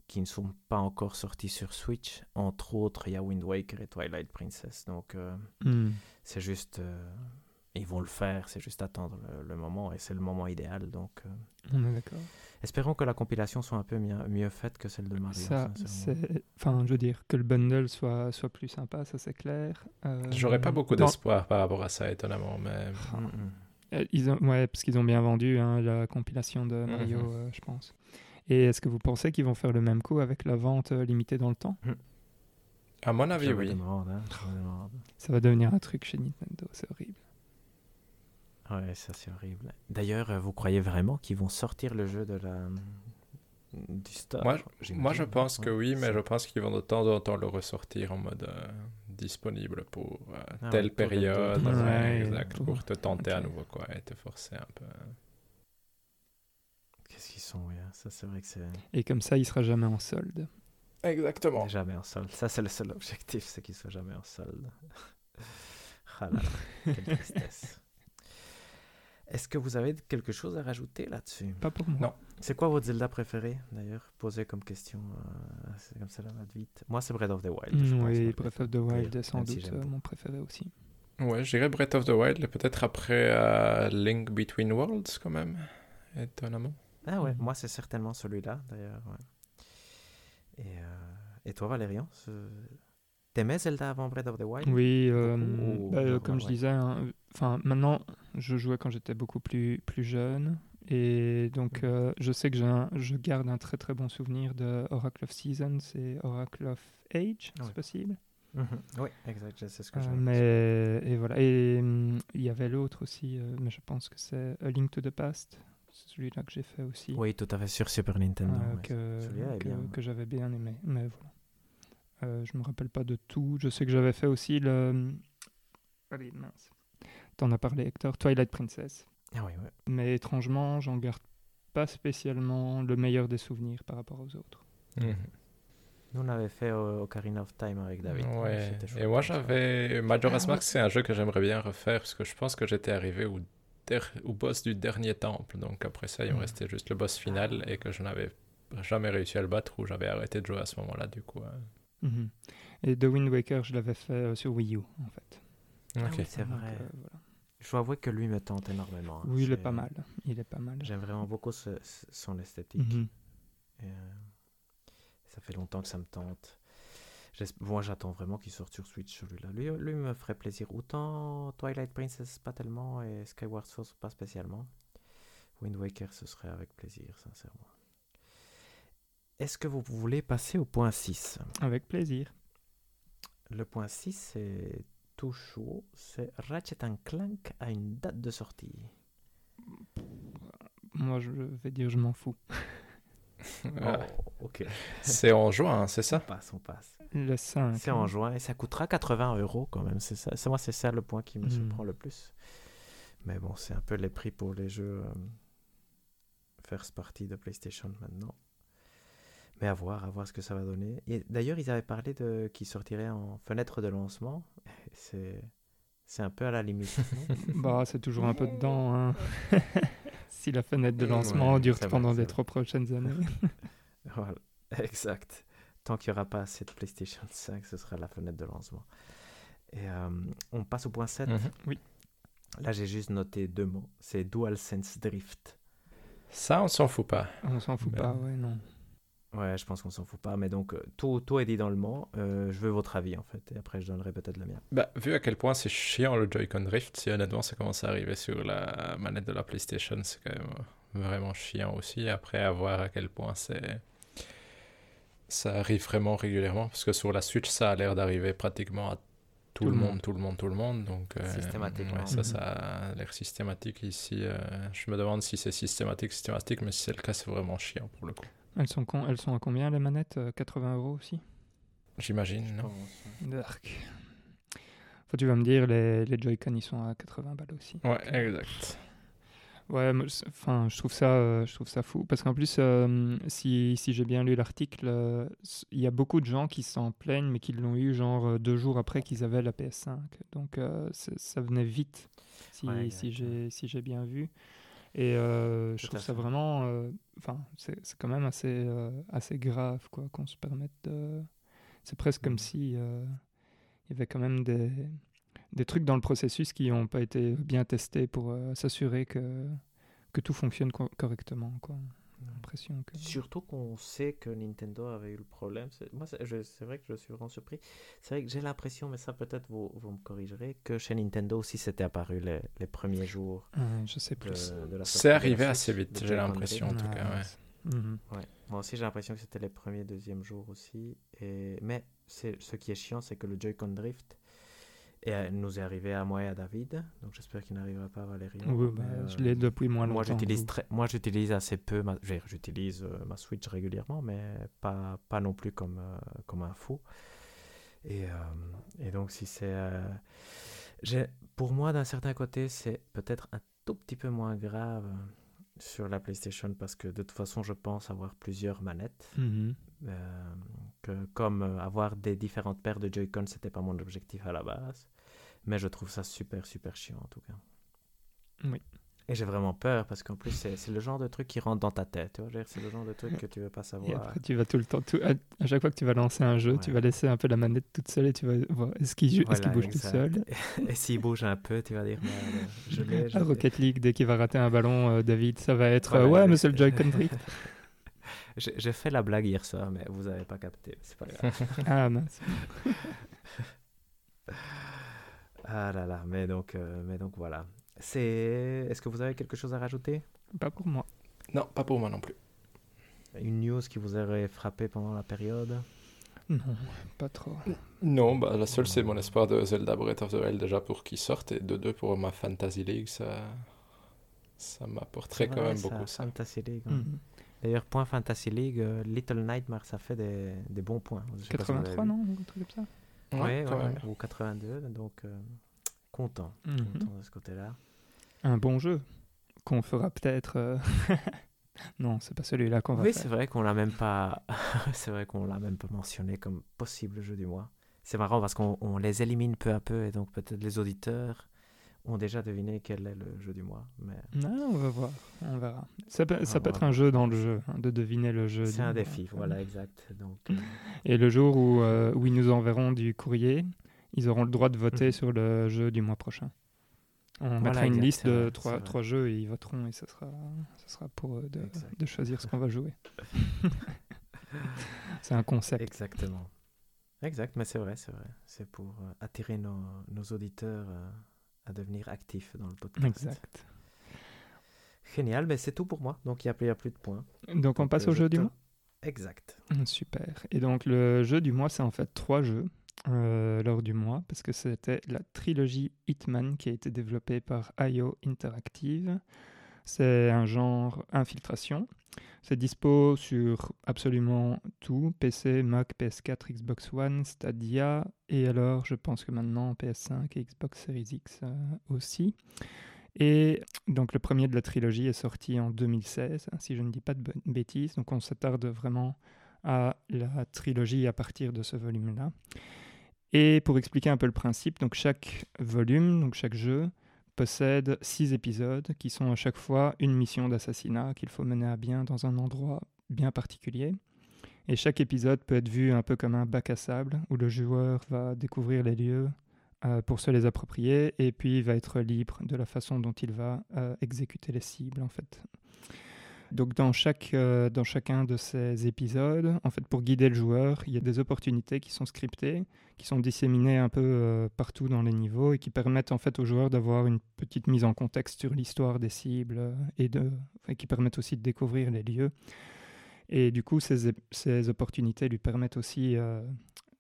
qui ne sont pas encore sortis sur Switch. Entre autres, il y a Wind Waker et Twilight Princess. Donc, euh, Hmm. c'est juste... euh, ils vont le faire, c'est juste attendre le, le moment, et c'est le moment idéal. Donc, euh, On est d'accord. espérons que la compilation soit un peu mieux, mieux faite que celle de Mario. Ça, c'est. Enfin, je veux dire, que le bundle soit, soit plus sympa, ça c'est clair. Euh, J'aurais pas beaucoup dans- d'espoir par rapport à ça, étonnamment, mais mm. Euh, Ils ont, ouais, parce qu'ils ont bien vendu hein, la compilation de Mario, Mhm. euh, je pense. Et est-ce que vous pensez qu'ils vont faire le même coup avec la vente limitée dans le temps? À mon avis, oui. demande, hein. Ça va devenir un truc chez Nintendo, c'est horrible. Ouais, ça c'est horrible. D'ailleurs, euh, vous croyez vraiment qu'ils vont sortir le jeu de la du store? Moi, je- Moi, je pense ouais. que oui, mais je pense qu'ils vont de temps en temps le ressortir en mode euh, disponible pour euh, Ah telle ouais, pour des période. ouais, exact, Pour- te tenter à nouveau, quoi, et te forcer un peu. Qu'est-ce qu'ils sont, ouais. Ça, c'est vrai que c'est Et comme ça, il sera jamais en solde. Exactement. jamais en solde. Ça, c'est le seul objectif, c'est qu'il soit jamais en solde. ah là, quelle tristesse. Est-ce que vous avez quelque chose à rajouter là-dessus? Pas pour moi. Non. C'est quoi votre Zelda préféré, d'ailleurs? Posé comme question, euh, c'est comme ça, là, va vite. Moi, c'est Breath of the Wild. je Mm, pense, oui, Breath of the Wild est sans si doute euh, pas. mon préféré aussi. Ouais, je dirais Breath of the Wild, et peut-être après euh, Link Between Worlds, quand même, étonnamment. Ah ouais, Mhm. moi c'est certainement celui-là d'ailleurs. ouais. Et, euh, et toi Valérian, ce- t'aimais Zelda avant Breath of the Wild? Oui, euh, ou bah, euh, comme je ouais. disais, hein, enfin maintenant, je jouais quand j'étais beaucoup plus, plus jeune. Et donc, euh, je sais que un- je garde un très très bon souvenir de Oracle of Seasons et Oracle of Age, Ah ouais. c'est possible. Mhm. Oui, exact, sais ce que Euh, je mais et voilà. Et hum, il y avait l'autre aussi, euh, mais je pense que c'est A Link to the Past, c'est celui-là que j'ai fait aussi, Oui, tout à fait sur Super Nintendo. euh, ouais. que, que, bien. que j'avais bien aimé. Mais voilà. Je me rappelle pas de tout. Je sais que j'avais fait aussi le. Allez, mince. T'en as parlé, Hector. Twilight Princess. Ah oui, ouais. Mais étrangement, j'en garde pas spécialement le meilleur des souvenirs par rapport aux autres. Mhm. Nous on avait fait euh, Ocarina of Time avec David. Ouais. Et moi, ça. j'avais. Majora's Ah. Mask, c'est un jeu que j'aimerais bien refaire parce que je pense que j'étais arrivé au, der- au boss du dernier temple. Donc après ça, il me Mhm. restait juste le boss final et que je n'avais jamais réussi à le battre ou j'avais arrêté de jouer à ce moment-là, du coup. euh. Mhm. Et The Wind Waker, je l'avais fait euh, sur Wii U, en fait. Ah Ok. oui, c'est Donc, vrai. euh, voilà. Je dois avouer que lui me tente énormément. hein. Oui, il est pas mal. Il est pas mal. J'aime vraiment beaucoup ce- ce- son esthétique. Mhm. Et, euh, ça fait longtemps que ça me tente. Moi, j'attends vraiment qu'il sorte sur Switch celui-là. Lui, lui me ferait plaisir. Autant Twilight Princess, pas tellement, et Skyward Sword, pas spécialement. Wind Waker, ce serait avec plaisir, sincèrement. Est-ce que vous voulez passer au point 6 Avec plaisir. Le point 6, c'est tout chaud. C'est Ratchet Clank a une date de sortie. Moi, je vais dire, je m'en fous. Ah, Oh, ok. c'est en juin, c'est On ça passe, on passe. Le 5. C'est en juin et ça coûtera 80 euros quand même. C'est ça. c'est- Moi, c'est ça le point qui me Hmm. surprend le plus. Mais bon, c'est un peu les prix pour les jeux euh, first party de PlayStation maintenant. Mais à voir, à voir ce que ça va donner. Et D'ailleurs, ils avaient parlé de qui sortirait en fenêtre de lancement. C'est c'est un peu à la limite. Bah, c'est toujours un peu dedans. hein. si la fenêtre de Ouais, lancement dure pendant c'est les trois prochaines années. Voilà, exact. Tant qu'il n'y aura pas assez de PlayStation 5, ce sera la fenêtre de lancement. Et euh, on passe au point 7. Mhm. Là, j'ai juste noté deux mots. C'est DualSense Drift. Ça, on s'en fout pas. On s'en fout Ben. pas, ouais, non. Ouais, je pense qu'on s'en fout pas. Mais donc, tout, tout est dit dans le mot. Euh, je veux votre avis, en fait. Et après, je donnerai peut-être le mien. Bah, vu à quel point c'est chiant le Joy-Con Drift, si honnêtement ça commence à arriver sur la manette de la PlayStation, c'est quand même vraiment chiant aussi. Après, à voir à quel point c'est ça arrive vraiment régulièrement parce que sur la Switch, ça a l'air d'arriver pratiquement à tout, le monde, tout le monde, tout le monde. Donc, euh, Systématiquement. ça, Mhm. ça a l'air systématique ici. euh, je me demande si c'est systématique, systématique, mais si c'est le cas, c'est vraiment chiant pour le coup. Elles sont, con- elles sont à combien les manettes Euh, 80 euros aussi? J'imagine, non? Dark. Faut tu vas me dire, les, les Joy-Con ils sont à 80 balles aussi. Ouais, exact. Ouais, enfin, je trouve ça, euh, je trouve ça fou parce qu'en plus, euh, si, si j'ai bien lu l'article, euh, il y a beaucoup de gens qui s'en plaignent, mais qui l'ont eu genre euh, deux jours après qu'ils avaient la PS5. Donc euh, ça venait vite, si, Ouais, si j'ai si j'ai bien vu. Et euh, je trouve ça vraiment, euh, enfin, c'est c'est quand même assez, euh, assez grave quoi qu'on se permette de. C'est presque comme Mhm. si euh, il y avait quand même des des trucs dans le processus qui n'ont pas été bien testés pour euh, s'assurer que, que tout fonctionne co- correctement. Quoi. J'ai l'impression que... Surtout qu'on sait que Nintendo avait eu le problème. C'est- Moi, c'est vrai que je suis vraiment surpris. C'est vrai que j'ai l'impression, mais ça peut-être vous, vous me corrigerez, que chez Nintendo aussi c'était apparu les, les premiers jours Euh, je sais de, plus. de la sortie C'est arrivé assez vite, j'ai l'impression, en tout cas, ouais. Mhm. Ouais. Moi aussi, j'ai l'impression que c'était les premiers, deuxième jours aussi. Et... Mais c'est ce qui est chiant, c'est que le Joy-Con Drift est- nous est arrivé à moi et à David. Donc j'espère qu'il n'arrivera pas à Valérian. Oui, bah, je euh, l'ai depuis moins longtemps. moi, j'utilise très... moi, j'utilise assez peu. Ma... J'utilise euh, ma Switch régulièrement, mais pas, pas non plus comme, euh, comme un fou. Et, euh, et donc, si c'est. euh, j'ai- Pour moi, d'un certain côté, c'est peut-être un tout petit peu moins grave sur la PlayStation parce que de toute façon, je pense avoir plusieurs manettes. Mhm. Euh, que comme euh, avoir des différentes paires de Joy-Con, c'était pas mon objectif à la base. Mais je trouve ça super, super chiant en tout cas. Oui. Et j'ai vraiment peur parce qu'en plus, c'est le genre de truc qui rentre dans ta tête. C'est le genre de truc que tu veux pas Et savoir. après, tu vas tout le temps, tout- à, chaque fois que tu vas lancer un jeu, tu vas laisser un peu la manette toute seule et tu vas voir est-ce qu'il est-ce qu'il Voilà, bouge tout seul? Et s'il bouge un peu, tu vas dire, merde, je l'ai. l'ai. Rocket League, dès qu'il va rater un ballon, euh, David, ça va être Voilà, euh, ouais, c'est le Joy-Con. J'ai j'ai fait la blague hier soir, mais vous avez pas capté. C'est pas grave. ah mince. ah là là, mais donc, euh, mais donc voilà. C'est. Est-ce que vous avez quelque chose à rajouter? Pas pour moi. Non, pas pour moi non plus. Une news qui vous aurait frappé pendant la période? Non, pas trop. Non, bah, la seule, c'est mon espoir de Zelda Breath of the Wild déjà pour qu'il sorte et de deux pour ma Fantasy League, ça, ça m'apporterait quand même ça, beaucoup ça. Fantasy League. ouais. Mhm. D'ailleurs, point Fantasy League, euh, Little Nightmare, ça fait des, des bons points. Je sais pas si vous avez 83, vu. non Ou un truc comme ça? Ouais, quand ouais, même. ouais, ou 82, donc euh, content, Mhm. content de ce côté-là. Un bon jeu qu'on fera peut-être. euh, non, c'est pas celui-là qu'on va Oui, c'est vrai qu'on l'a même pas, c'est vrai qu'on l'a même pas mentionné comme possible jeu du mois. C'est marrant parce qu'on on les élimine peu à peu et donc peut-être les auditeurs ont déjà deviné quel est le jeu du mois. Mais Non, on va voir, on verra. Ça peut, ça On peut être un jeu dans le jeu, hein, de deviner le jeu. c'est un mois. défi, voilà, exact. Donc, euh, Et le jour où, euh, où ils nous enverront du courrier, ils auront le droit de voter Mhm. sur le jeu du mois prochain. On Voilà, mettra une liste de trois, trois jeux et ils voteront et ce sera, ce sera pour eux de, choisir ce qu'on va jouer. c'est un concept. exactement. Exact, mais c'est vrai, c'est vrai. C'est pour euh, attirer nos, nos auditeurs euh, à devenir actifs dans le podcast. Exact. Génial, mais c'est tout pour moi. Donc il n'y a, a plus de points. Donc on passe euh, au je jeu du mois? Exact. Super. Et donc le jeu du mois, c'est en fait trois jeux euh, lors du mois, parce que c'était la trilogie Hitman qui a été développée par IO Interactive. C'est un genre infiltration. C'est dispo sur absolument tout, PC, Mac, PS4, Xbox One, Stadia, et alors je pense que maintenant PS5 et Xbox Series X euh, aussi. Et donc le premier de la trilogie est sorti en 2016, hein, si je ne dis pas de bêtises. Donc on s'attarde vraiment à la trilogie à partir de ce volume-là. Et pour expliquer un peu le principe, donc chaque volume, donc chaque jeu, possède six épisodes qui sont à chaque fois une mission d'assassinat qu'il faut mener à bien dans un endroit bien particulier. Et chaque épisode peut être vu un peu comme un bac à sable où le joueur va découvrir les lieux euh, pour se les approprier et puis il va être libre de la façon dont il va euh, exécuter les cibles en fait. Donc dans, chaque, euh, dans chacun de ces épisodes, en fait, pour guider le joueur, il y a des opportunités qui sont scriptées, qui sont disséminées un peu euh, partout dans les niveaux et qui permettent en fait au joueur d'avoir une petite mise en contexte sur l'histoire des cibles euh, et, de, qui permettent aussi de découvrir les lieux. Et du coup, ces, ces opportunités lui permettent aussi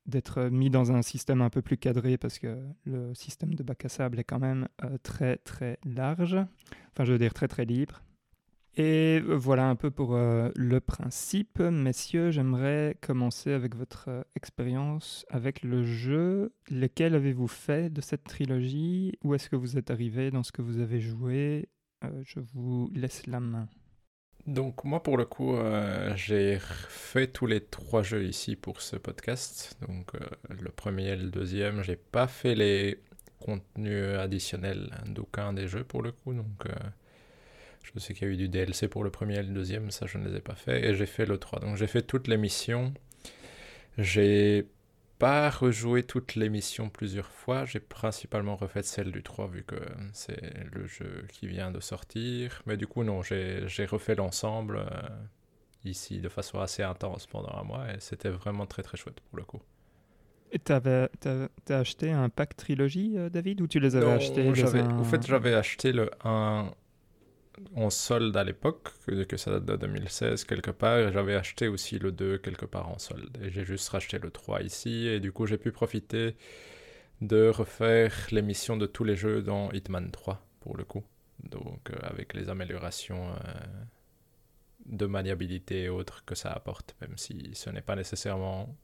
d'être mis dans un système un peu plus cadré parce que le système de bac à sable est quand même très très large, enfin je veux dire très très libre. Et voilà un peu pour euh, le principe. Messieurs, j'aimerais commencer avec votre euh, expérience avec le jeu. Lesquels avez-vous fait de cette trilogie? Où est-ce que vous êtes arrivé dans ce que vous avez joué? Euh, Je vous laisse la main. Donc moi pour le coup j'ai fait tous les trois jeux ici pour ce podcast. Donc le premier et le deuxième, j'ai pas fait les contenus additionnels d'aucun des jeux pour le coup. Donc je sais qu'il y a eu du DLC pour le premier et le deuxième, ça je ne les ai pas fait. Et j'ai fait le 3. Donc j'ai fait toutes les missions. J'ai pas rejoué toutes les missions plusieurs fois. J'ai principalement refait celle du 3 vu que c'est le jeu qui vient de sortir. Mais du coup, non, j'ai refait l'ensemble euh, ici de façon assez intense pendant un mois et c'était vraiment très très chouette pour le coup. Et t'as acheté un pack trilogie, euh, David, ou tu les avais achetés un... En fait, j'avais acheté le 1 en solde à l'époque, que, que, ça date de 2016 quelque part, et j'avais acheté aussi le 2 quelque part en solde. Et j'ai juste racheté le 3 ici, et du coup j'ai pu profiter de refaire les missions de tous les jeux dans Hitman 3, pour le coup. Donc euh, avec les améliorations euh, de maniabilité et autres que ça apporte, même si ce n'est pas nécessairement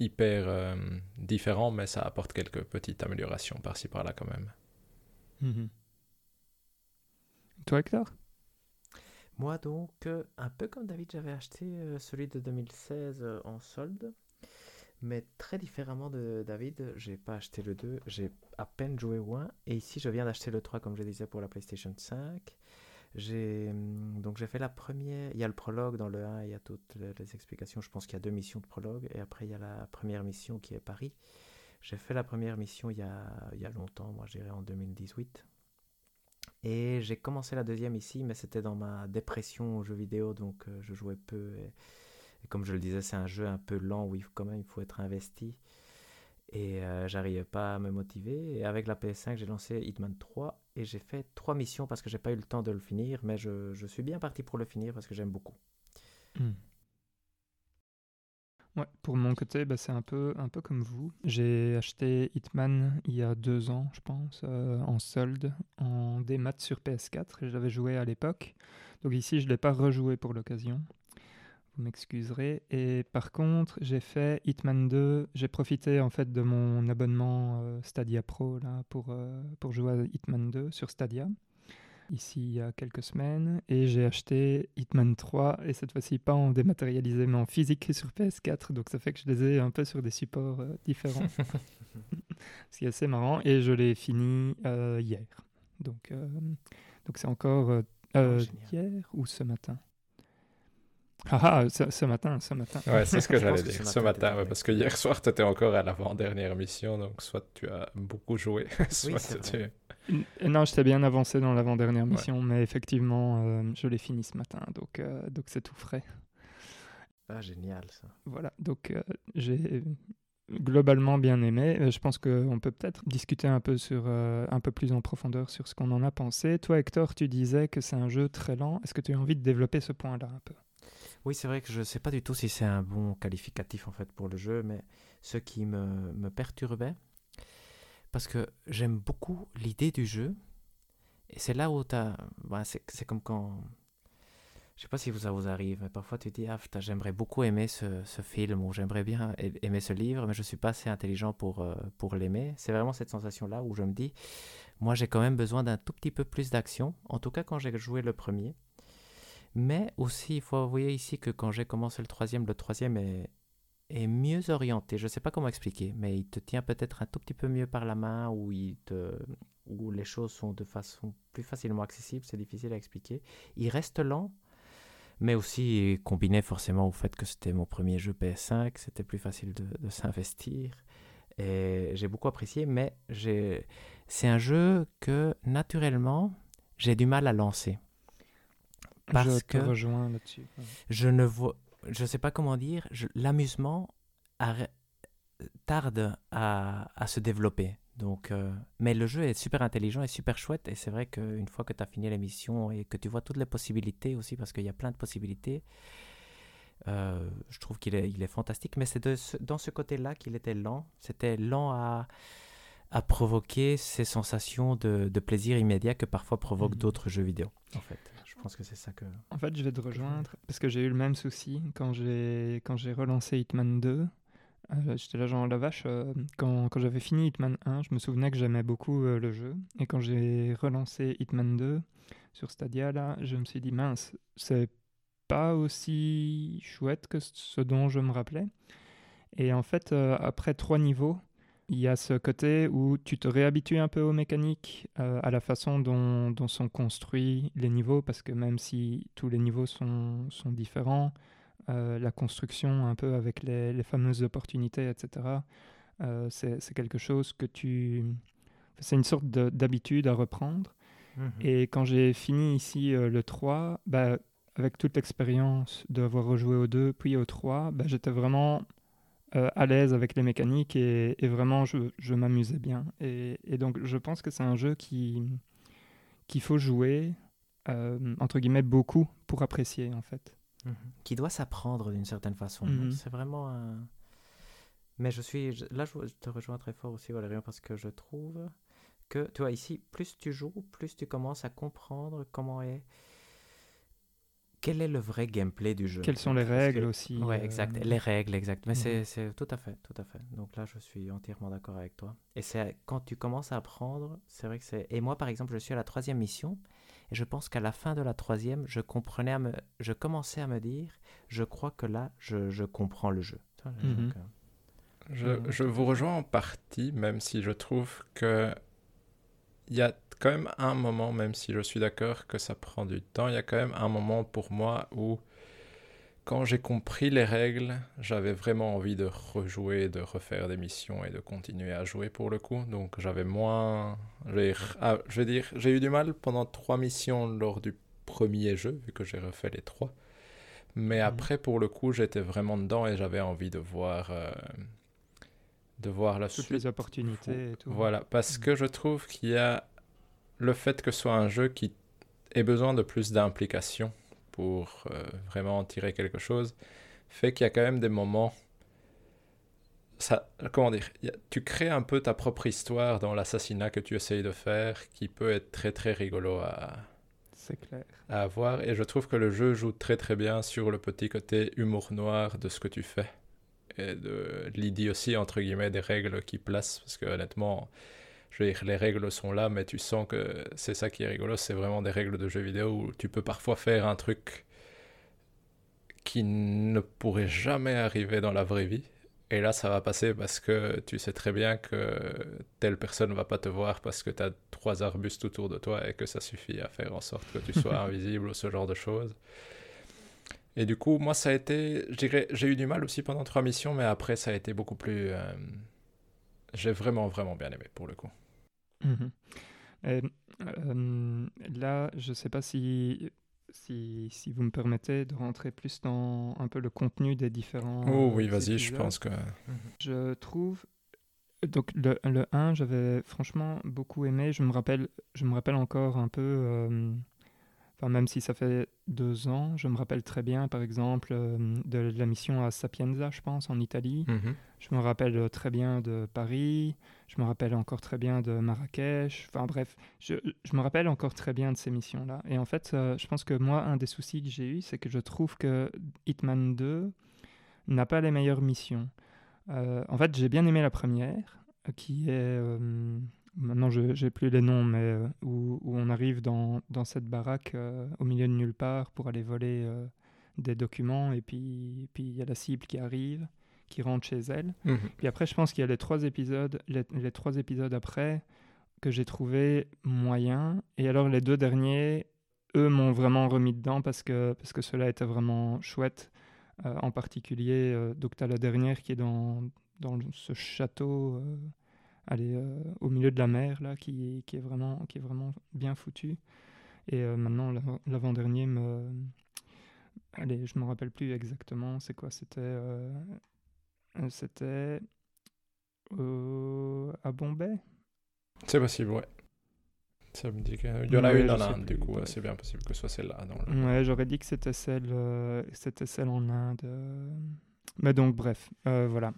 hyper euh, différent, mais ça apporte quelques petites améliorations par-ci par-là quand même. Mm-hmm. Toi, Hector? Moi, donc, euh, un peu comme David, j'avais acheté euh, celui de 2016 euh, en solde. Mais très différemment de David, j'ai pas acheté le 2, j'ai à peine joué au 1. Et ici, je viens d'acheter le 3, comme je disais, pour la PlayStation 5. J'ai hum, donc j'ai fait la première. Il y a le prologue dans le 1, il y a toutes les, explications. Je pense qu'il y a deux missions de prologue. Et après, il y a la première mission qui est Paris. J'ai fait la première mission il y a, il y a longtemps, moi, je dirais en 2018. Et j'ai commencé la deuxième ici, mais c'était dans ma dépression aux jeux vidéo, donc euh, je jouais peu. Et, comme je le disais, c'est un jeu un peu lent où il, quand même il faut être investi. Et euh, j'arrivais pas à me motiver. Et avec la PS5, j'ai lancé Hitman 3 et j'ai fait trois missions parce que j'ai pas eu le temps de le finir, mais je, je suis bien parti pour le finir parce que j'aime beaucoup. Hmm pour mon côté, bah, c'est un peu, un peu comme vous. J'ai acheté Hitman il y a deux ans, je pense, euh, en solde, en démat sur PS4, et j'avais joué à l'époque. Donc ici, je ne l'ai pas rejoué pour l'occasion. Vous m'excuserez. Et par contre, j'ai fait Hitman 2. J'ai profité en fait de mon abonnement euh, Stadia Pro là, pour, euh, pour jouer à Hitman 2 sur Stadia ici il y a quelques semaines et j'ai acheté Hitman 3 et cette fois-ci pas en dématérialisé mais en physique sur PS4 donc ça fait que je les ai un peu sur des supports euh, différents. Ce qui est assez marrant et je l'ai fini euh, hier. Donc euh, donc c'est encore oh, hier ou ce matin? Ah, ah ce, matin, ce matin. Ouais, c'est ce que j'allais dire. Ce matin, parce que hier soir, tu étais encore à l'avant-dernière mission, donc soit tu as beaucoup joué, soit tu... Non, j'étais bien avancé dans l'avant-dernière mission, mais effectivement, euh, je l'ai fini ce matin, donc euh, donc c'est tout frais. Ah, génial ça. Voilà, donc euh, j'ai globalement bien aimé. Je pense qu'on peut peut-être discuter un peu, sur, un peu plus en profondeur sur ce qu'on en a pensé. Toi, Hector, tu disais que c'est un jeu très lent. Est-ce que tu as envie de développer ce point-là un peu? Oui, c'est vrai que je ne sais pas du tout si c'est un bon qualificatif en fait pour le jeu, mais ce qui me, me perturbait, parce que j'aime beaucoup l'idée du jeu, et c'est là où tu as... Ben, c'est comme quand... Je sais pas si ça vous arrive, mais parfois tu dis, ah, j'aimerais beaucoup aimer ce, ce, film, ou j'aimerais bien aimer ce livre, mais je suis pas assez intelligent pour, euh, pour l'aimer. C'est vraiment cette sensation-là où je me dis, moi j'ai quand même besoin d'un tout petit peu plus d'action, en tout cas quand j'ai joué le premier. Mais aussi, il faut avouer ici que quand j'ai commencé le troisième, le troisième est, est mieux orienté. Je ne sais pas comment expliquer, mais il te tient peut-être un tout petit peu mieux par la main, ou il te, où les choses sont de façon plus facilement accessible. C'est difficile à expliquer. Il reste lent, mais aussi combiné forcément au fait que c'était mon premier jeu PS5, c'était plus facile de, de s'investir. Et j'ai beaucoup apprécié, mais c'est un jeu que naturellement j'ai du mal à lancer Parce je te que rejoins là-dessus. je ne vois, je sais pas comment dire, l'amusement tarde à, à se développer. Donc, euh, mais le jeu est super intelligent et super chouette. Et c'est vrai qu'une fois que tu as fini l'émission et que tu vois toutes les possibilités aussi, parce qu'il y a plein de possibilités, euh, je trouve qu'il est, il est fantastique. Mais c'est ce- dans ce côté-là qu'il était lent. C'était lent à, à provoquer ces sensations de, de plaisir immédiat que parfois provoquent Mhm. d'autres jeux vidéo. En fait, pense que c'est ça que. En fait, je vais te rejoindre parce que j'ai eu le même souci quand j'ai quand j'ai relancé Hitman 2. Euh, J'étais là genre la vache. euh, quand quand j'avais fini Hitman 1, je me souvenais que j'aimais beaucoup euh, le jeu. Et quand j'ai relancé Hitman 2 sur Stadia, là, je me suis dit mince, c'est pas aussi chouette que ce dont je me rappelais. Et en fait, après trois niveaux, il y a ce côté où tu te réhabitues un peu aux mécaniques, euh, à la façon dont, dont sont construits les niveaux, parce que même si tous les niveaux sont, sont différents, euh, la construction un peu avec les, les fameuses opportunités, etc., euh, c'est quelque chose que tu... C'est une sorte de- d'habitude à reprendre. Et quand j'ai fini ici le 3, bah, avec toute l'expérience d'avoir rejoué au 2 puis au 3, bah, j'étais vraiment euh, à l'aise avec les mécaniques et, et vraiment je, je m'amusais bien. Et, et donc je pense que c'est un jeu qui qu'il faut jouer, euh, entre guillemets, beaucoup pour apprécier en fait. Mhm. Qui doit s'apprendre d'une certaine façon. Mhm. C'est vraiment un... Mais je suis... Là, je je te rejoins très fort aussi, Valérian, parce que je trouve que, tu vois, ici, plus tu joues, plus tu commences à comprendre comment est... Quel est le vrai gameplay du jeu. Quelles sont les que- règles aussi Ouais, euh, exact. Les règles, exact. Mais Mhm. c'est- c'est tout à fait, tout à fait. Donc là, je suis entièrement d'accord avec toi. Et c'est quand tu commences à apprendre, c'est vrai que c'est. Et moi, par exemple, je suis à la troisième mission, et je pense qu'à la fin de la troisième, je comprenais, à me... je commençais à me dire, je crois que là, je, je comprends le jeu. Mhm. donc, euh, Je, je vous rejoins en partie, même si je trouve que il y a quand même un moment, même si je suis d'accord que ça prend du temps, il y a quand même un moment pour moi où, quand j'ai compris les règles, j'avais vraiment envie de rejouer, de refaire des missions et de continuer à jouer pour le coup. Donc j'avais moins... ah, je vais dire, j'ai eu du mal pendant trois missions lors du premier jeu, vu que j'ai refait les trois. Mais après, pour le coup, j'étais vraiment dedans et j'avais envie de voir... euh, de voir la toutes suite. les opportunités et tout. Voilà, parce Mhm. que je trouve qu'il y a le fait que ce soit un jeu qui ait besoin de plus d'implication pour euh, vraiment en tirer quelque chose, fait qu'il y a quand même des moments. Ça, comment dire a- Tu crées un peu ta propre histoire dans l'assassinat que tu essayes de faire, qui peut être très très rigolo à, C'est clair. à avoir. Et je trouve que le jeu joue très très bien sur le petit côté humour noir de ce que tu fais. Et de aussi, entre guillemets, des règles qui placent. Parce que honnêtement, je veux dire, les règles sont là, mais tu sens que c'est ça qui est rigolo. C'est vraiment des règles de jeux vidéo où tu peux parfois faire un truc qui ne pourrait jamais arriver dans la vraie vie. Et là, ça va passer parce que tu sais très bien que telle personne ne va pas te voir parce que tu as trois arbustes autour de toi et que ça suffit à faire en sorte que tu sois invisible ou ce genre de choses. Et du coup, moi, ça a été, j'ai eu du mal aussi pendant trois missions, mais après, ça a été beaucoup plus. euh, j'ai vraiment, vraiment bien aimé pour le coup. Mhm. Et, euh, là, je ne sais pas si, si, si vous me permettez de rentrer plus dans un peu le contenu des différents. Oh oui, vas-y, je pense que. Je trouve. Donc, le, le 1, j'avais franchement beaucoup aimé. Je me rappelle, je me rappelle encore un peu. euh, Enfin, même si ça fait deux ans, je me rappelle très bien, par exemple, euh, de la mission à Sapienza, je pense, en Italie. Mhm. Je me rappelle euh, très bien de Paris, je me rappelle encore très bien de Marrakech, enfin bref, je, je me rappelle encore très bien de ces missions-là. Et en fait, euh, je pense que moi, un des soucis que j'ai eu, c'est que je trouve que Hitman 2 n'a pas les meilleures missions. Euh, en fait, j'ai bien aimé la première, qui est... euh, maintenant, je n'ai plus les noms, mais euh, où, où on arrive dans, dans cette baraque euh, au milieu de nulle part pour aller voler euh, des documents, et puis puis il y a la cible qui arrive qui rentre chez elle. Mhm. Puis après, je pense qu'il y a les trois épisodes, les, les trois épisodes après que j'ai trouvé moyens. Et alors les deux derniers, eux m'ont vraiment remis dedans parce que parce que cela était vraiment chouette. En particulier, donc tu as la dernière qui est dans dans ce château, allez, euh, au milieu de la mer là, qui, qui est vraiment qui est vraiment bien foutu. Et euh, maintenant, l'avant- l'avant-dernier me. Allez, je me rappelle plus exactement. C'est quoi C'était. euh, C'était. à Bombay? C'est possible, ouais. Ça me dit qu'il y en a Ouais, une en Inde, du coup, ouais. c'est bien possible que ce soit celle-là. Le... Ouais, j'aurais dit que c'était celle, euh, c'était celle en Inde. Mais donc, bref, euh, voilà.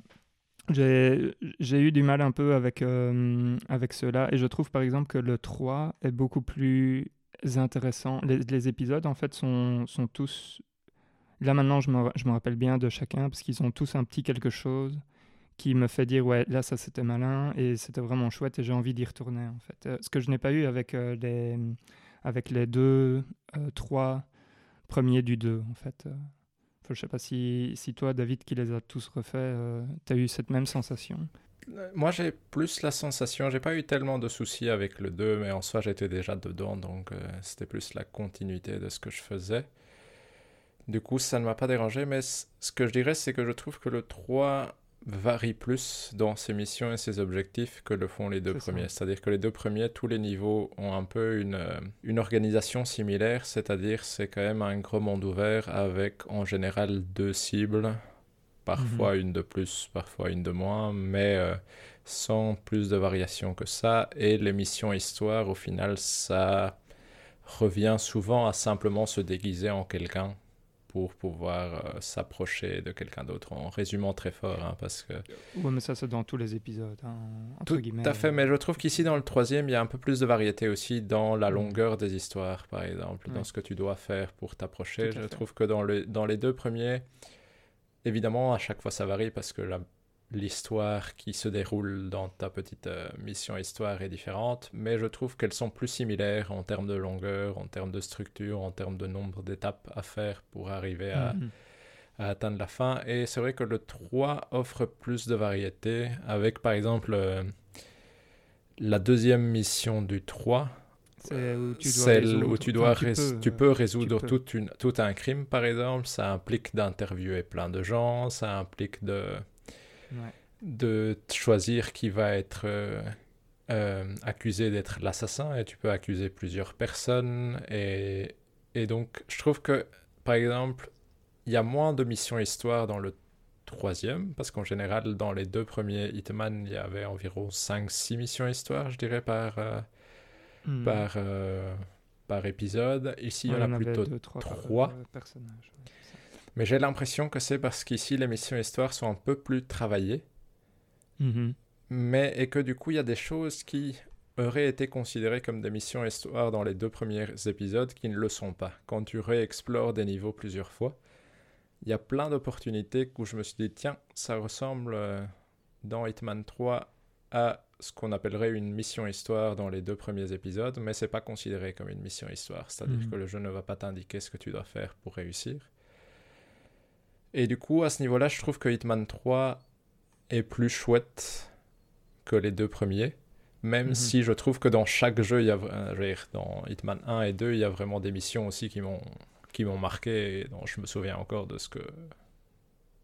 J'ai eu du mal un peu avec, euh, avec ceux-là. Et je trouve, par exemple, que le 3 est beaucoup plus intéressant. Les, épisodes, en fait, sont, sont tous... Là, maintenant, je me, je me rappelle bien de chacun, parce qu'ils ont tous un petit quelque chose qui me fait dire, ouais, là, ça, c'était malin, et c'était vraiment chouette, et j'ai envie d'y retourner, en fait. Euh, ce que je n'ai pas eu avec euh, les avec les deux, trois premiers du 2, en fait. Euh, je sais pas si, toi, David, qui les a tous refaits, tu as eu cette même sensation. Euh, Moi, j'ai plus la sensation, j'ai pas eu tellement de soucis avec le 2, mais en soi, j'étais déjà dedans, donc euh, c'était plus la continuité de ce que je faisais. Du coup, ça ne m'a pas dérangé, mais ce que je dirais, c'est que je trouve que le 3 varie plus dans ses missions et ses objectifs que le font les deux premiers. C'est-à-dire que les deux premiers, tous les niveaux ont un peu une, euh, une organisation similaire, c'est-à-dire c'est quand même un gros monde ouvert avec en général deux cibles, parfois une de plus, parfois une de moins, mais euh, sans plus de variation que ça. Et les missions histoire, au final, ça revient souvent à simplement se déguiser en quelqu'un pour pouvoir euh, s'approcher de quelqu'un d'autre, en résumant très fort, hein, parce que... Ouais, mais ça, c'est dans tous les épisodes, hein, entre Tout guillemets. à fait, mais je trouve qu'ici, dans le troisième, il y a un peu plus de variété aussi dans la Mm. longueur des histoires, par exemple, dans ce que tu dois faire pour t'approcher. Je fait. trouve que dans, le, dans les deux premiers, évidemment, à chaque fois, ça varie parce que la- l'histoire qui se déroule dans ta petite euh, mission histoire est différente, mais je trouve qu'elles sont plus similaires en termes de longueur, en termes de structure, en termes de nombre d'étapes à faire pour arriver à, Mhm. à atteindre la fin. Et c'est vrai que le 3 offre plus de variété, avec par exemple euh, la deuxième mission du 3, C'est où tu dois celle résoudre- où tu dois peux, tu euh, peux résoudre peux. toute une- tout un crime, par exemple. Ça implique d'interviewer plein de gens, ça implique de, ouais. de choisir qui va être euh, euh, accusé d'être l'assassin, et tu peux accuser plusieurs personnes. Et, et donc, je trouve que, par exemple, il y a moins de missions histoire dans le troisième, parce qu'en général, dans les deux premiers Hitman, il y avait environ 5-6 missions histoire, je dirais, par, euh, Mhm. par, par épisode. Ici, il y en a plutôt deux, trois, par- trois. euh, personnages. ouais. Mais j'ai l'impression que c'est parce qu'ici, les missions histoire sont un peu plus travaillées, Mhm. mais et que du coup, il y a des choses qui auraient été considérées comme des missions histoire dans les deux premiers épisodes qui ne le sont pas. Quand tu réexplores des niveaux plusieurs fois, il y a plein d'opportunités où je me suis dit, tiens, ça ressemble euh, dans Hitman 3 à ce qu'on appellerait une mission histoire dans les deux premiers épisodes, mais c'est pas considéré comme une mission histoire. C'est-à-dire Mhm. que le jeu ne va pas t'indiquer ce que tu dois faire pour réussir. Et du coup, à ce niveau-là, je trouve que Hitman 3 est plus chouette que les deux premiers. Même Mhm. si je trouve que dans chaque jeu, il y a, euh, je veux dire, dans Hitman 1 et 2, il y a vraiment des missions aussi qui m'ont qui m'ont marqué et dont je me souviens encore de ce que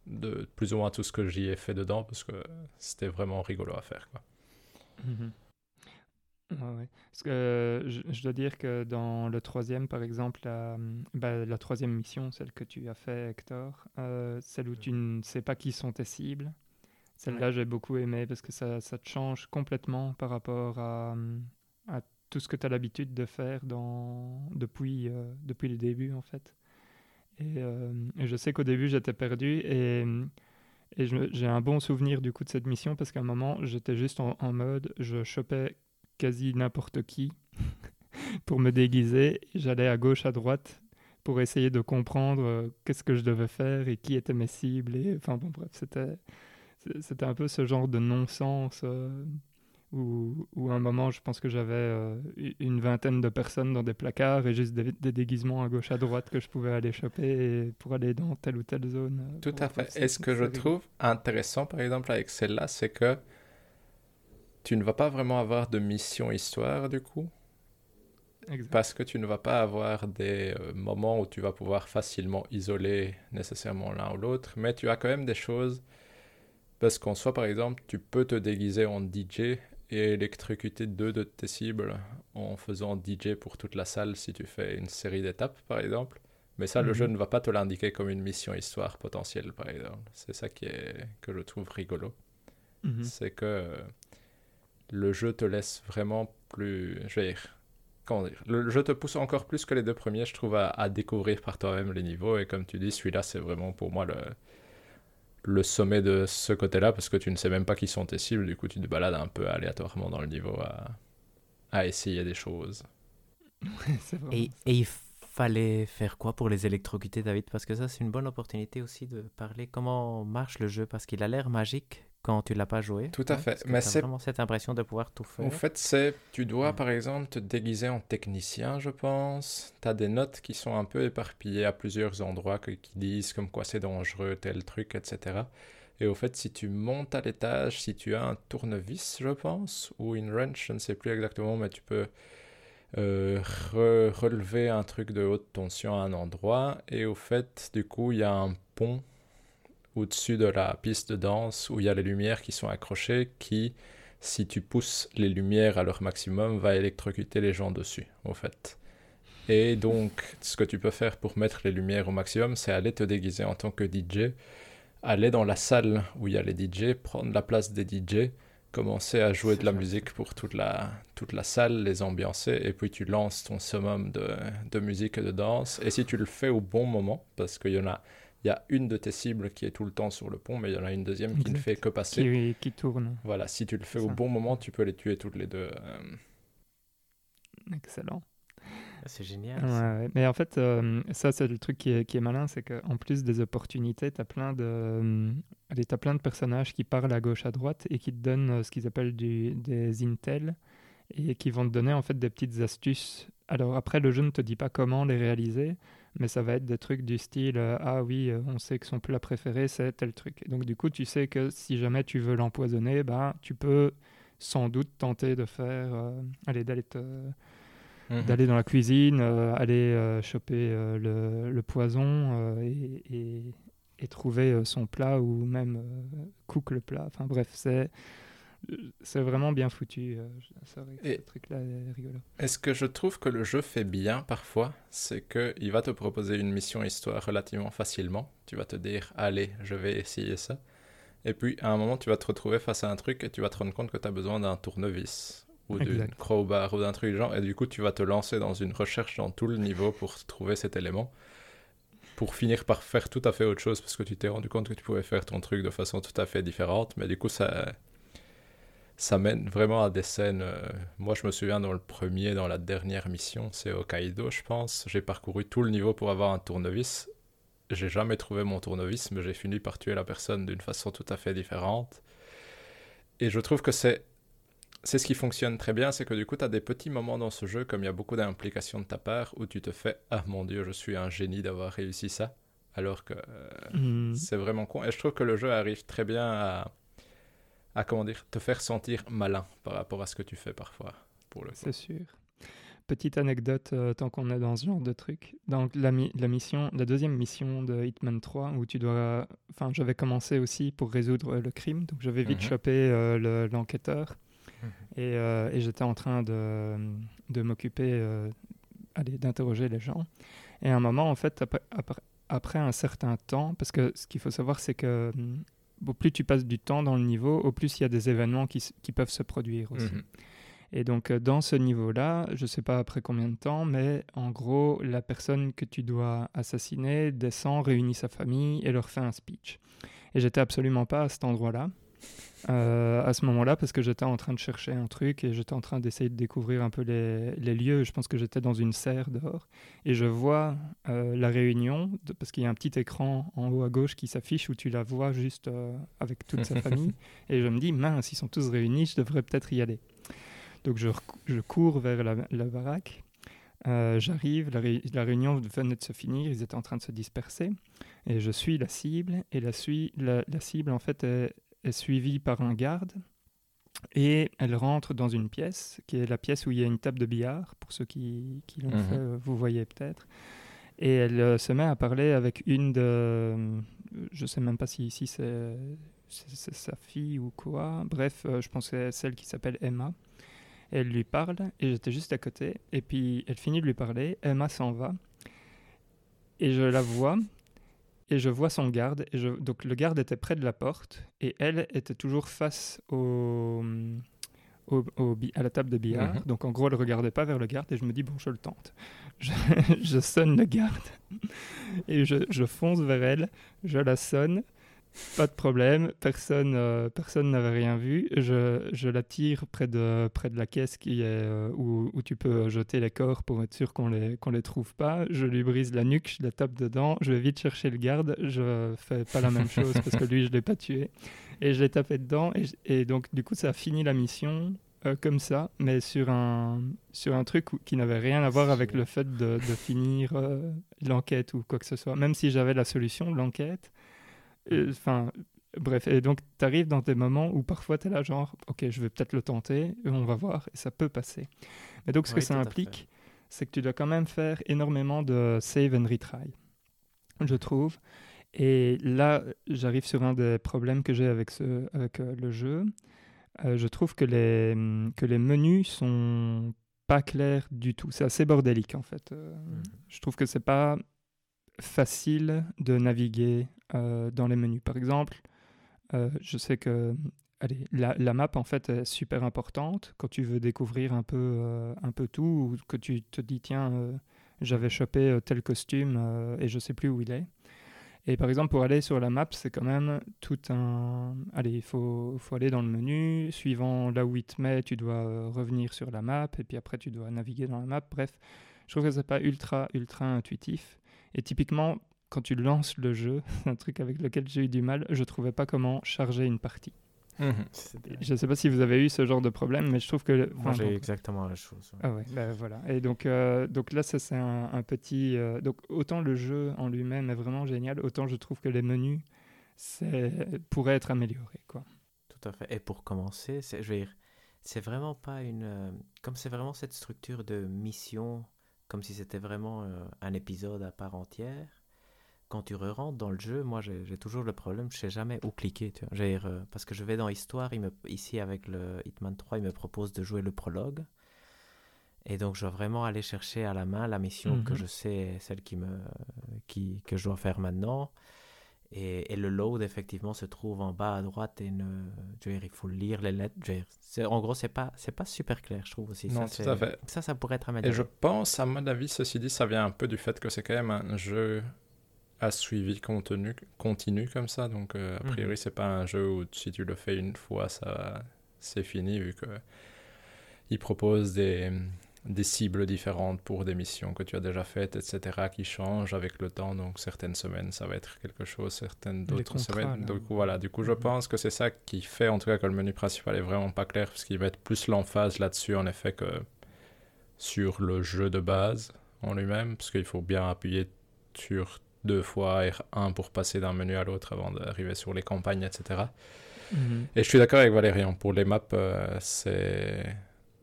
de plus ou moins tout ce que j'y ai fait dedans parce que c'était vraiment rigolo à faire quoi. Mhm. Ouais, ouais. Parce que euh, je, je dois dire que dans le troisième, par exemple, la, bah, la troisième mission, celle que tu as fait, Hector, euh, celle où tu ne sais pas qui sont tes cibles, celle-là, j'ai beaucoup aimé parce que ça, ça te change complètement par rapport à, à tout ce que tu as l'habitude de faire dans, depuis, euh, depuis le début, en fait. Et, euh, et je sais qu'au début, j'étais perdu et, et j'ai un bon souvenir du coup de cette mission parce qu'à un moment, j'étais juste en, en mode, je chopais quasi n'importe qui pour me déguiser. J'allais à gauche, à droite pour essayer de comprendre euh, qu'est-ce que je devais faire et qui étaient mes cibles. Et, enfin bon, bref, c'était c'était un peu ce genre de non-sens euh, où, où à un moment, je pense que j'avais euh, une vingtaine de personnes dans des placards et juste des, des déguisements à gauche, à droite que je pouvais aller choper pour aller dans telle ou telle zone. Tout à fait. Et ce que je trouve intéressant par exemple avec celle-là, c'est que tu ne vas pas vraiment avoir de mission histoire du coup? Exact. Parce que tu ne vas pas avoir des euh, moments où tu vas pouvoir facilement isoler nécessairement l'un ou l'autre, mais tu as quand même des choses. Parce qu'en soi, par exemple, tu peux te déguiser en DJ et électrocuter deux de tes cibles en faisant DJ pour toute la salle si tu fais une série d'étapes, par exemple. Mais ça, le jeu Mhm. ne va pas te l'indiquer comme une mission histoire potentielle, par exemple. C'est ça qui est, que je trouve rigolo. Mhm. C'est que euh, le jeu te laisse vraiment plus. Je vais dire. Comment dire Le jeu te pousse encore plus que les deux premiers, je trouve, à, à découvrir par toi-même les niveaux. Et comme tu dis, celui-là, c'est vraiment pour moi le, le sommet de ce côté-là, parce que tu ne sais même pas qui sont tes cibles. Du coup, tu te balades un peu aléatoirement dans le niveau à, à essayer des choses. Et, et il fallait faire quoi pour les électrocuter, David? Parce que ça, c'est une bonne opportunité aussi de parler comment marche le jeu, parce qu'il a l'air magique quand tu l'as pas joué. Tout à hein, fait. Mais c'est- vraiment cette impression de pouvoir tout faire. En fait, c'est tu dois Mm. par exemple te déguiser en technicien, je pense. Tu as des notes qui sont un peu éparpillées à plusieurs endroits que- qui disent comme quoi c'est dangereux, tel truc, etc. Et au fait, si tu montes à l'étage, si tu as un tournevis, je pense, ou une wrench, je ne sais plus exactement, mais tu peux euh, re- relever un truc de haute tension à un endroit. Et au fait, du coup, il y a un pont au-dessus de la piste de danse où il y a les lumières qui sont accrochées qui, si tu pousses les lumières à leur maximum, va électrocuter les gens dessus, au fait. Et donc, ce que tu peux faire pour mettre les lumières au maximum, c'est aller te déguiser en tant que DJ, aller dans la salle où il y a les DJ, prendre la place des DJ, commencer à jouer de la musique pour toute la, toute la salle, les ambiancer, et puis tu lances ton summum de, de musique et de danse. Et si tu le fais au bon moment, parce qu'il y en a, il y a une de tes cibles qui est tout le temps sur le pont, mais il y en a une deuxième qui ne fait que passer. qui, qui tourne. Voilà, si tu le fais au bon moment, tu peux les tuer toutes les deux. euh. Excellent. Ah, C'est génial. Ouais, ça. ouais. Mais en fait, euh, ça, c'est le truc qui est, qui est malin, c'est qu'en plus des opportunités, tu as plein de, euh, plein de personnages qui parlent à gauche, à droite et qui te donnent euh, ce qu'ils appellent du, des intel et qui vont te donner en fait des petites astuces. Alors après, le jeu ne te dit pas comment les réaliser, mais ça va être des trucs du style euh, ah oui, euh, on sait que son plat préféré c'est tel truc. Et donc du coup, tu sais que si jamais tu veux l'empoisonner, ben tu peux sans doute tenter de faire, euh, allez, d'aller te d'aller dans la cuisine, euh, aller euh, choper euh, le, le poison et, et- et trouver son plat ou même cook le plat. Enfin bref, c'est c'est vraiment bien foutu. euh, ce truc-là est rigolo. Et ce que je trouve que le jeu fait bien parfois, c'est qu'il va te proposer une mission histoire relativement facilement. Tu vas te dire, allez, je vais essayer ça. Et puis à un moment, tu vas te retrouver face à un truc et tu vas te rendre compte que tu as besoin d'un tournevis ou d'une crowbar ou d'un truc du genre. Et du coup, tu vas te lancer dans une recherche dans tout le niveau pour trouver cet élément. Pour finir par faire tout à fait autre chose parce que tu t'es rendu compte que tu pouvais faire ton truc de façon tout à fait différente. Mais du coup, ça, ça mène vraiment à des scènes. euh, Moi, je me souviens dans le premier, dans la dernière mission, c'est Hokkaido, je pense. J'ai parcouru tout le niveau pour avoir un tournevis. J'ai jamais trouvé mon tournevis, mais j'ai fini par tuer la personne d'une façon tout à fait différente. Et je trouve que c'est. C'est ce qui fonctionne très bien, c'est que du coup, tu as des petits moments dans ce jeu, comme il y a beaucoup d'implications de ta part, où tu te fais Ah mon dieu, je suis un génie d'avoir réussi ça. Alors que euh, Mhm. c'est vraiment con. Et je trouve que le jeu arrive très bien à, à comment dire, te faire sentir malin par rapport à ce que tu fais parfois. Pour le. C'est sûr. Petite anecdote, euh, tant qu'on est dans ce genre de truc. Donc, la, mi- la mission, la deuxième mission de Hitman 3, où tu dois. Enfin, j'avais commencé aussi pour résoudre euh, le crime, donc j'avais vite Mhm. chopé euh, le- l'enquêteur. Mhm. Et, euh, et j'étais en train de, de m'occuper, d'interroger les gens. Et à un moment, en fait, après, après, après un certain temps, parce que ce qu'il faut savoir, c'est que hum, au plus tu passes du temps dans le niveau, au plus il y a des événements qui peuvent se produire aussi. Mhm. Et donc, euh, dans ce niveau-là, je ne sais pas après combien de temps, mais en gros, la personne que tu dois assassiner descend, réunit sa famille et leur fait un speech. Et j'étais absolument pas à cet endroit-là, euh, à ce moment-là, parce que j'étais en train de chercher un truc et j'étais en train d'essayer de découvrir un peu les, les lieux. Je pense que j'étais dans une serre dehors. Et je vois euh, la réunion, de- parce qu'il y a un petit écran en haut à gauche qui s'affiche où tu la vois juste euh, avec toute sa famille. Et je me dis, mince, ils sont tous réunis, je devrais peut-être y aller. Donc je, je cours vers la, la baraque. Euh, J'arrive, la, ré- la réunion venait de se finir, ils étaient en train de se disperser. Et je suis la cible. Et la, la, la cible, en fait, est suivie par un garde. Et elle rentre dans une pièce, qui est la pièce où il y a une table de billard, pour ceux qui, qui l'ont Mhm. fait, euh, vous voyez peut-être. Et elle euh, se met à parler avec une de... Je sais même pas si ici c'est c'est sa fille ou quoi. Bref, je pensais celle qui s'appelle Emma. Elle lui parle et j'étais juste à côté. Et puis elle finit de lui parler. Emma s'en va. Et je la vois. Et je vois son garde. Et je... Donc le garde était près de la porte. Et elle était toujours face au, au, à la table de billard. Mhm. Donc en gros, elle ne regardait pas vers le garde. Et je me dis, bon, je le tente. Je, je sonne le garde. Et je, je fonce vers elle. Je la sonne. Pas de problème, personne euh, personne n'avait rien vu. Je, je, la tire près de, près de la caisse qui est, euh, où, tu peux jeter les corps pour être sûr qu'on les, qu'on les trouve pas. Je lui brise la nuque, je la tape dedans, je vais vite chercher le garde. Je fais pas la même chose parce que lui, je l'ai pas tué. Et je l'ai tapé dedans. Et, et, donc, du coup, ça a fini la mission euh, comme ça, mais sur un, sur un truc qui n'avait rien à voir avec le fait de, de finir l'enquête ou quoi que ce soit. Même si j'avais la solution, l'enquête Enfin, bref, et donc tu arrives dans des moments où parfois tu es là, genre, ok, je vais peut-être le tenter, on va voir, et ça peut passer. Mais donc, ce que ça implique, c'est que tu dois quand même faire énormément de save and retry, je trouve. Et là, j'arrive sur un des problèmes que j'ai avec, ce, avec euh, le jeu. Euh, je trouve que les, que les menus sont pas clairs du tout. C'est assez bordélique en fait. Euh, mhm. Je trouve que c'est pas facile de naviguer euh, dans les menus. Par exemple, euh, je sais que allez, la, la, map en fait est super importante quand tu veux découvrir un peu, euh, un peu tout ou que tu te dis tiens j'avais chopé tel costume et je sais plus où il est. Et par exemple, pour aller sur la map, c'est quand même tout un. Allez, il faut, faut, aller dans le menu. Suivant là où il te met, tu dois revenir sur la map. Et puis après, tu dois naviguer dans la map. Bref, je trouve que c'est pas ultra, ultra intuitif. Et typiquement, quand tu lances le jeu, c'est un truc avec lequel j'ai eu du mal, je trouvais pas comment charger une partie. Mhm. Je ne sais pas si vous avez eu ce genre de problème, mais je trouve que... Moi, j'ai exactement la chose. Ah ouais, bah, voilà. Et donc, euh, donc là, ça, c'est un, petit... Euh, donc, autant le jeu en lui-même est vraiment génial, autant je trouve que les menus pourraient être améliorés, quoi. Tout à fait. Et pour commencer, je veux dire, c'est vraiment pas une... Euh, comme c'est vraiment cette structure de mission, comme si c'était vraiment un épisode à part entière, quand tu re-rentres dans le jeu, moi j'ai toujours le problème, je sais jamais où cliquer. Tu vois. Euh, parce que je vais dans Histoire, il me, ici avec le Hitman 3, il me propose de jouer le prologue. Et donc je dois vraiment aller chercher à la main la mission que mhm. je sais, celle qui me, qui, que je dois faire maintenant. Et, et, le load, effectivement, se trouve en bas à droite et ne, je veux dire, il faut lire les lettres. en gros, c'est pas, c'est pas super clair, je trouve aussi. Non, ça, tout à fait. Ça, ça pourrait être amélioré. Et je pense, à mon avis, ceci dit, ça vient un peu du fait que c'est quand même un jeu à suivi contenu, continu comme ça. Donc, euh, a priori, c'est pas un jeu où si tu le fais une fois, ça c'est fini, vu que il propose des, des cibles différentes pour des missions que tu as déjà faites, etc., qui changent avec le temps. Donc, certaines semaines, ça va être quelque chose, certaines d'autres semaines. Donc, voilà, du coup, je mhm. pense que c'est ça qui fait, en tout cas, que le menu principal est vraiment pas clair, parce qu'ils mettent plus l'emphase là-dessus, en effet, que sur le jeu de base en lui-même, parce qu'il faut bien appuyer sur deux fois R1 pour passer d'un menu à l'autre avant d'arriver sur les campagnes, etc. Mhm. Et je suis d'accord avec Valérian. Pour les maps, euh, c'est.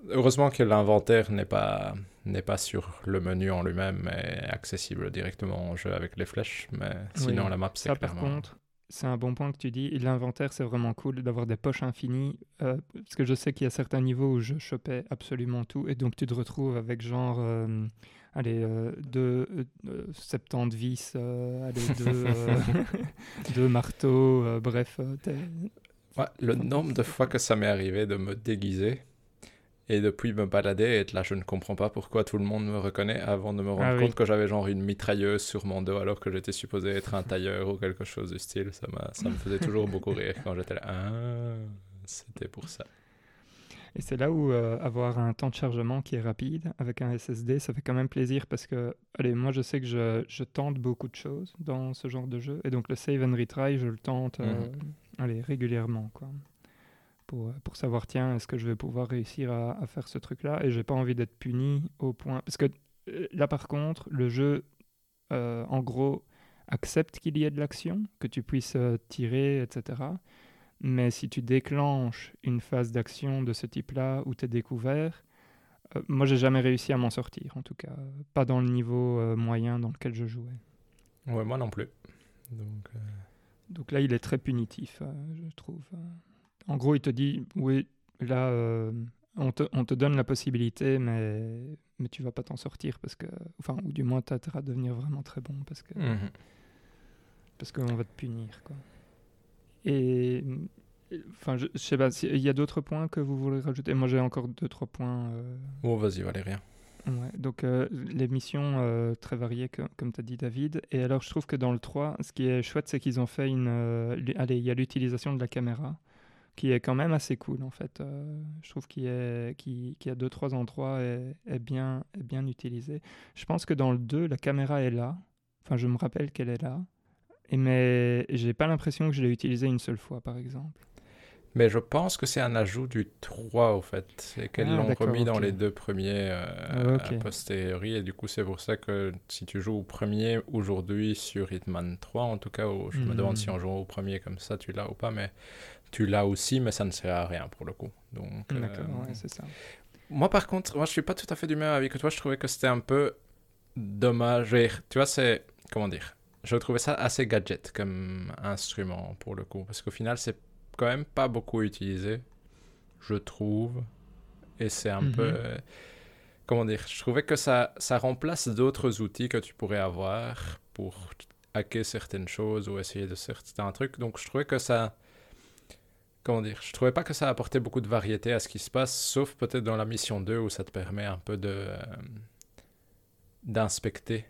Heureusement que l'inventaire n'est pas, n'est pas sur le menu en lui-même, mais accessible directement au jeu avec les flèches. Mais sinon, la map, c'est clairement. Par contre, c'est un bon point que tu dis. L'inventaire, c'est vraiment cool d'avoir des poches infinies. Euh, parce que je sais qu'il y a certains niveaux où je chopais absolument tout. Et donc, tu te retrouves avec genre. Euh, allez, euh, deux, euh, 70 vis, allez, deux, deux marteaux, bref. le nombre de fois que ça m'est arrivé de me déguiser et depuis me balader et être là, je ne comprends pas pourquoi tout le monde me reconnaît avant de me rendre ah compte que j'avais genre une mitrailleuse sur mon dos alors que j'étais supposé être un tailleur ou quelque chose du style. Ça, ça me faisait toujours beaucoup rire quand j'étais là. Ah, c'était pour ça. Et c'est là où euh, avoir un temps de chargement qui est rapide avec un SSD, ça fait quand même plaisir parce que, allez, moi je sais que je, je tente beaucoup de choses dans ce genre de jeu. Et donc le save and retry, je le tente euh, mhm. allez, régulièrement. Quoi. Pour, euh, pour savoir, tiens, est-ce que je vais pouvoir réussir à, à faire ce truc-là Et j'ai pas envie d'être puni au point. Parce que là par contre, le jeu, en gros, accepte qu'il y ait de l'action, que tu puisses tirer, etc. Mais si tu déclenches une phase d'action de ce type-là où tu es découvert, euh, moi j'ai jamais réussi à m'en sortir, en tout cas, pas dans le niveau euh, moyen dans lequel je jouais. Ouais, moi non plus. Donc, euh, Donc là, il est très punitif, euh, je trouve. En gros, il te dit, oui, là, euh, on, te, on, te, donne la possibilité, mais, mais tu vas pas t'en sortir, parce que, enfin, ou du moins, tu à devenir vraiment très bon, parce que Mhm. parce qu'on va te punir, quoi. Et, enfin, je, je sais pas, il y a d'autres points que vous voulez rajouter? Moi, j'ai encore deux, trois points. euh, Oh, vas-y, Valérien. Ouais, donc euh, les missions euh, très variées, que- comme tu as dit David. Et alors je trouve que dans le 3, ce qui est chouette, c'est qu'ils ont fait une... euh, allez, il y a l'utilisation de la caméra, qui est quand même assez cool en fait. Euh, je trouve qu'il est, qui a deux, trois endroits est, est bien, est bien utilisé. Je pense que dans le 2, la caméra est là. Enfin, je me rappelle qu'elle est là. Et mais j'ai pas l'impression que je l'ai utilisée une seule fois, par exemple. Mais je pense que c'est un ajout du 3 au fait, et qu'elles Ah, l'ont remis dans les deux premiers euh, Ah, ok. a posteriori, et du coup c'est pour ça que si tu joues au premier aujourd'hui sur Hitman 3, en tout cas, au- je me Mhm. demande si en jouant au premier comme ça tu l'as ou pas, mais tu l'as aussi, mais ça ne sert à rien pour le coup. Donc, euh, D'accord, ouais, c'est ça. moi par contre, moi je suis pas tout à fait du même avis que toi, je trouvais que c'était un peu dommage. Tu vois, c'est, comment dire, je trouvais ça assez gadget comme instrument pour le coup, parce qu'au final c'est quand même pas beaucoup utilisé, je trouve. Et c'est un Mhm. peu. euh, comment dire Je trouvais que ça, ça remplace d'autres outils que tu pourrais avoir pour hacker certaines choses ou essayer de certains trucs. Donc je trouvais que ça. Comment dire? Je trouvais pas que ça apportait beaucoup de variété à ce qui se passe, sauf peut-être dans la mission 2 où ça te permet un peu de. euh, d'inspecter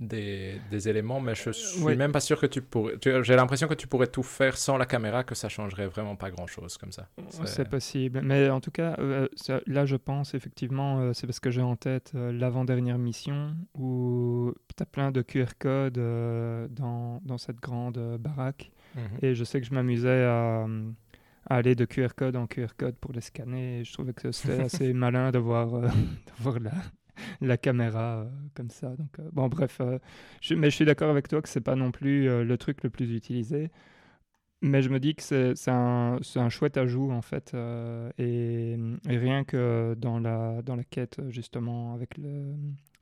des, des éléments, mais je suis même pas sûr que tu pourrais. J'ai l'impression que tu pourrais tout faire sans la caméra, que ça changerait vraiment pas grand chose comme ça. C'est possible. Mais en tout cas, euh, ça- là, je pense effectivement, euh, c'est parce que j'ai en tête euh, l'avant-dernière mission où tu as plein de QR codes dans, dans cette grande baraque. Mhm. Et je sais que je m'amusais à, à aller de QR code en QR code pour les scanner. Et je trouvais que c'était assez malin de voir, euh, la, la caméra euh, comme ça. Donc, euh, bon, bref. euh, je- mais je suis d'accord avec toi que c'est pas non plus le truc le plus utilisé. Mais je me dis que c'est un, un chouette ajout, en fait. et, et rien que dans la, dans la quête, justement, avec le-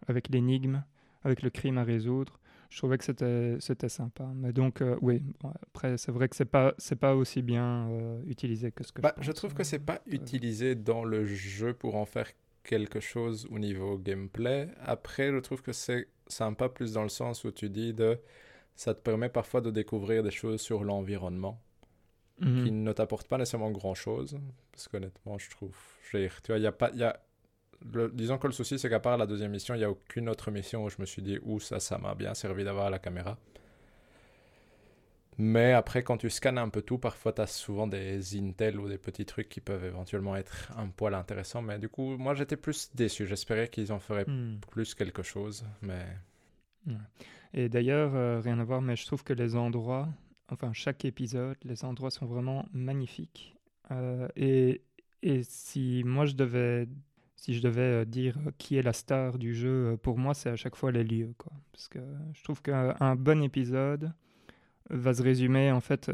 avec l'énigme, avec le crime à résoudre, je trouvais que c'était c'était sympa. Mais donc, euh, oui, bon, après, c'est vrai que c'est pas, c'est pas aussi bien euh, utilisé que ce que Bah, je je trouve euh, que c'est pas utilisé dans le jeu pour en faire quelque chose au niveau gameplay. Après, je trouve que c'est sympa plus dans le sens où tu dis de ça te permet parfois de découvrir des choses sur l'environnement Mhm. qui ne t'apportent pas nécessairement grand chose. Parce qu'honnêtement, je trouve. je veux dire, tu vois, il y a pas. il Y a... le- disons que le souci, c'est qu'à part la deuxième mission, il n'y a aucune autre mission où je me suis dit, ouh, ça, ça m'a bien servi d'avoir la caméra. Mais après, quand tu scannes un peu tout, parfois tu as souvent des intels ou des petits trucs qui peuvent éventuellement être un poil intéressants. Mais du coup, moi j'étais plus déçu. J'espérais qu'ils en feraient Hmm. plus quelque chose. Mais Et d'ailleurs, euh, rien à voir, mais je trouve que les endroits, enfin chaque épisode, les endroits sont vraiment magnifiques. Euh, et, et si moi je devais, si je devais euh, dire euh, qui est la star du jeu, euh, pour moi c'est à chaque fois les lieux, quoi. Parce que je trouve qu'un un bon épisode va se résumer en fait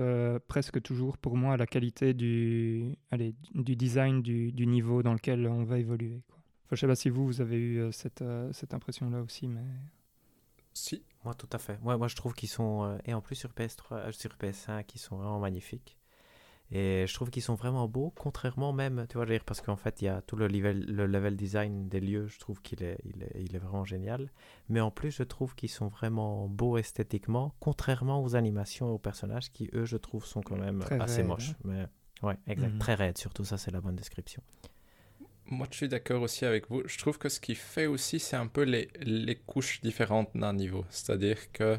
presque toujours pour moi à la qualité du, allez, du design du, niveau dans lequel on va évoluer. Quoi. Enfin, je sais pas si vous, vous avez eu cette, impression-là aussi, mais... si. Moi, tout à fait. Moi, moi je trouve qu'ils sont, et en plus sur PS3, euh, sur PS5, ils sont vraiment magnifiques. Et je trouve qu'ils sont vraiment beaux, contrairement même, tu vois, je veux dire, parce qu'en fait, il y a tout le level, le level design des lieux, je trouve qu'il est, il est, il est vraiment génial. Mais en plus, je trouve qu'ils sont vraiment beaux esthétiquement, contrairement aux animations et aux personnages qui, eux, je trouve, sont quand même Très assez raides, moches. hein. Mais ouais, exact. Mhm. Très raides, surtout, ça, c'est la bonne description. Moi, je suis d'accord aussi avec vous. Je trouve que ce qui fait aussi, c'est un peu les, les couches différentes d'un niveau. C'est-à-dire que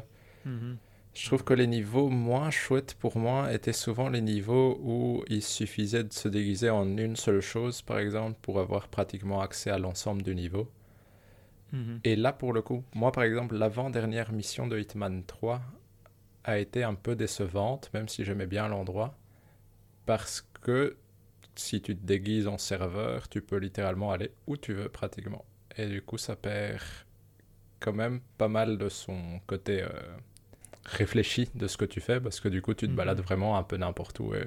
je trouve que les niveaux moins chouettes pour moi étaient souvent les niveaux où il suffisait de se déguiser en une seule chose, par exemple, pour avoir pratiquement accès à l'ensemble du niveau. Mhm. Et là, pour le coup, moi, par exemple, l'avant-dernière mission de Hitman 3 a été un peu décevante, même si j'aimais bien l'endroit, parce que si tu te déguises en serveur, tu peux littéralement aller où tu veux, pratiquement. Et du coup, ça perd quand même pas mal de son côté euh, réfléchi de ce que tu fais, parce que du coup, tu te Mhm. balades vraiment un peu n'importe où, et,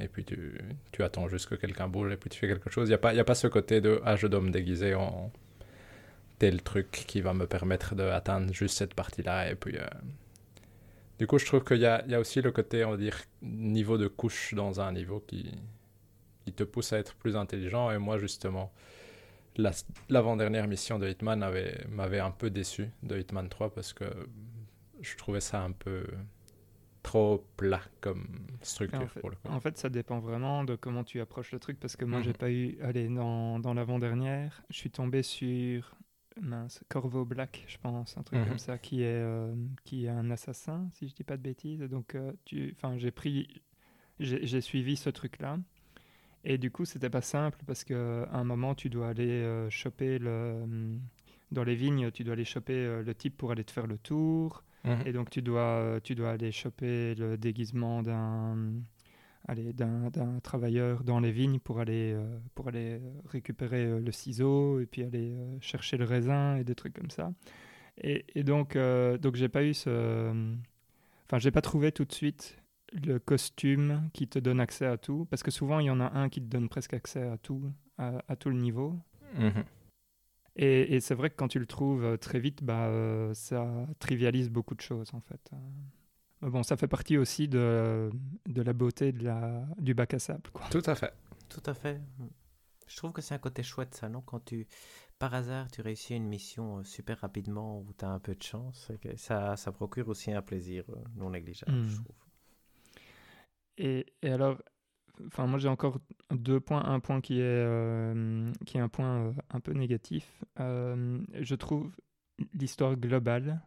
et puis tu, tu attends juste que quelqu'un bouge, et puis tu fais quelque chose. Il n'y a, pas- y a pas ce côté de « Ah, je dois me déguiser en tel truc qui va me permettre d'atteindre juste cette partie-là. Et puis, euh, Du coup, je trouve qu'il y a, y a aussi le côté, on va dire, niveau de couche dans un niveau qui, qui te pousse à être plus intelligent. Et moi, justement, l'avant-dernière mission de Hitman m'avait un peu déçu de Hitman 3 parce que je trouvais ça un peu trop plat comme structure en fait, pour le coup. En fait, ça dépend vraiment de comment tu approches le truc parce que moi, j'ai Mhm. pas eu. Allez, dans, dans l'avant-dernière, je suis tombé sur. Mince, Corvo Black, je pense, un truc Mhm. comme ça, qui est, euh, qui est un assassin, si je dis pas de bêtises. Donc, euh, tu, enfin, j'ai pris. J'ai j'ai suivi ce truc-là. Et du coup, c'était pas simple parce qu'à un moment, tu dois aller euh, choper le. Dans les vignes, tu dois aller choper euh, le type pour aller te faire le tour. Mhm. Et donc tu dois, euh, tu dois aller choper le déguisement d'un d'un, d'un travailleur dans les vignes pour aller, euh, pour aller récupérer euh, le ciseau et puis aller euh, chercher le raisin et des trucs comme ça. Et, et donc, donc j'ai pas eu ce... Enfin, j'ai pas trouvé tout de suite le costume qui te donne accès à tout, parce que souvent il y en a un qui te donne presque accès à tout, à, à tout le niveau. Mhm. Et, et c'est vrai que quand tu le trouves euh, très vite, bah, euh, ça trivialise beaucoup de choses en fait. Euh, mais bon, ça fait partie aussi de, de la beauté de la, du bac à sable. Quoi. Tout à fait. Tout à fait. Je trouve que c'est un côté chouette, ça, non? Quand tu, par hasard, tu réussis une mission super rapidement où tu as un peu de chance, ça, ça procure aussi un plaisir non négligeable, Mm. je trouve. Et, et alors, enfin, moi j'ai encore deux points. Un point qui est, euh, qui est un point euh, un peu négatif. Euh, je trouve l'histoire globale,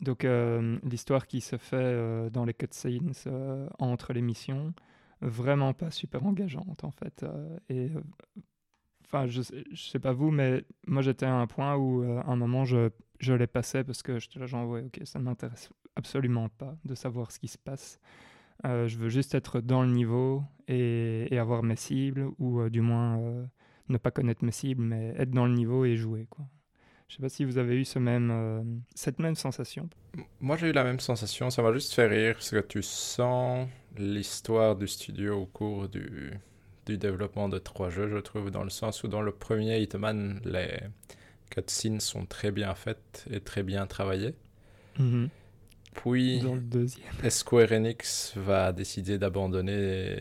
donc l'histoire qui se fait dans les cutscenes entre les missions, vraiment pas super engageante en fait. Et enfin, je, je sais pas vous, mais moi j'étais à un point où à un moment je, je les passais parce que j'étais là genre ouais ok ça m'intéresse absolument pas de savoir ce qui se passe. Euh, je veux juste être dans le niveau et, et avoir mes cibles, ou euh, du moins euh, ne pas connaître mes cibles, mais être dans le niveau et jouer. Quoi. Je sais pas si vous avez eu ce même, cette même sensation. Moi, j'ai eu la même sensation. Ça m'a juste fait rire parce que tu sens l'histoire du studio au cours du, du développement de trois jeux, je trouve, dans le sens où dans le premier Hitman, les cutscenes sont très bien faites et très bien travaillées. Puis, Dans le deuxième. Square Enix va décider d'abandonner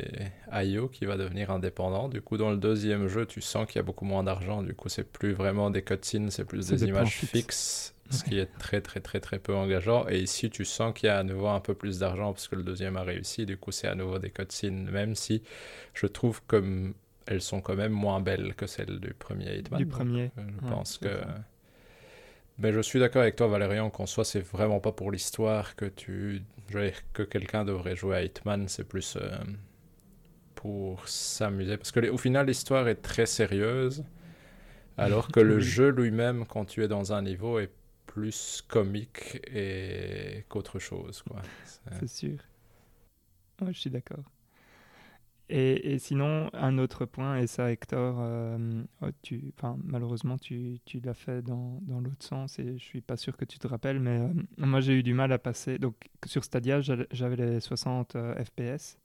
IO, qui va devenir indépendant. Du coup, dans le deuxième jeu, tu sens qu'il y a beaucoup moins d'argent. Du coup, c'est plus vraiment des cutscenes, c'est plus des, images fixes. ce qui est très, très, très, très peu engageant. Et ici, tu sens qu'il y a à nouveau un peu plus d'argent parce que le deuxième a réussi. Du coup, c'est à nouveau des cutscenes, même si je trouve comme elles sont quand même moins belles que celles du premier Hitman. Du premier. euh, Je Ouais, pense que. ça. Mais je suis d'accord avec toi, Valérian, qu'en soi, c'est vraiment pas pour l'histoire que tu. Je veux dire, que quelqu'un devrait jouer à Hitman, c'est plus euh, pour s'amuser. Parce que les- au final, l'histoire est très sérieuse, alors que le jeu lui-même, quand tu es dans un niveau, est plus comique et qu'autre chose. C'est- sûr. Je suis d'accord. Et, et sinon, un autre point, et ça, Hector, euh, oh, tu, malheureusement, tu, tu l'as fait dans, dans l'autre sens, et je suis pas sûr que tu te rappelles, mais euh, moi, j'ai eu du mal à passer. Donc, sur Stadia, j'avais les 60 euh, FPS,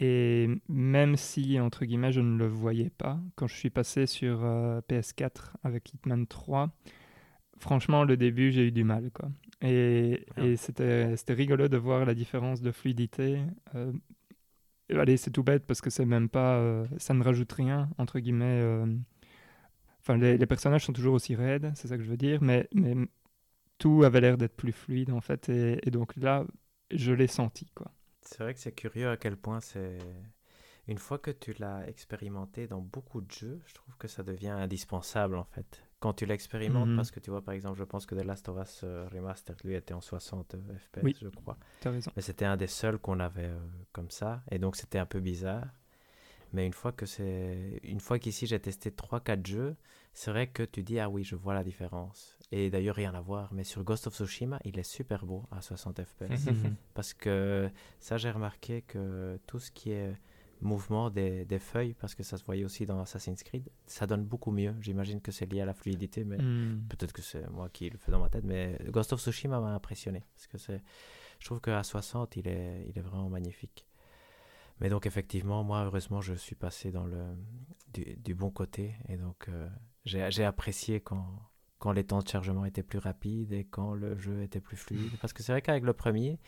et même si, entre guillemets, je ne le voyais pas, quand je suis passé sur euh, PS4 avec Hitman 3, franchement, le début, j'ai eu du mal, quoi. Et, Ah. et c'était rigolo de voir la différence de fluidité. Euh, allez, c'est tout bête parce que c'est même pas, euh, ça ne rajoute rien entre guillemets. euh, Enfin, les, personnages sont toujours aussi raides, c'est ça que je veux dire, mais, mais tout avait l'air d'être plus fluide en fait. Et, et donc là, je l'ai senti quoi. C'est vrai que c'est curieux à quel point c'est. Une fois que tu l'as expérimenté dans beaucoup de jeux, je trouve que ça devient indispensable en fait. Quand tu l'expérimentes, Mhm. parce que tu vois, par exemple, je pense que The Last of Us euh, Remastered, lui, était en 60 FPS, Oui. je crois. T'as raison. Mais c'était un des seuls qu'on avait euh, comme ça, et donc c'était un peu bizarre. Mais une fois que c'est, une fois qu'ici j'ai testé 3-4 jeux, c'est vrai que tu dis ah oui, je vois la différence. Et d'ailleurs rien à voir, mais sur Ghost of Tsushima, il est super beau à 60 FPS. Mhm. Parce que ça, j'ai remarqué que tout ce qui est mouvement des, des feuilles, parce que ça se voyait aussi dans Assassin's Creed, ça donne beaucoup mieux. J'imagine que c'est lié à la fluidité, mais Hmm. peut-être que c'est moi qui le fais dans ma tête. Mais Ghost of Tsushima m'a impressionné. Parce que c'est, je trouve qu'à 60, il est, il est vraiment magnifique. Mais donc, effectivement, moi, heureusement, je suis passé dans le, du, du bon côté. Et donc, euh, j'ai, j'ai apprécié quand, quand les temps de chargement étaient plus rapides et quand le jeu était plus fluide. Parce que c'est vrai qu'avec le premier,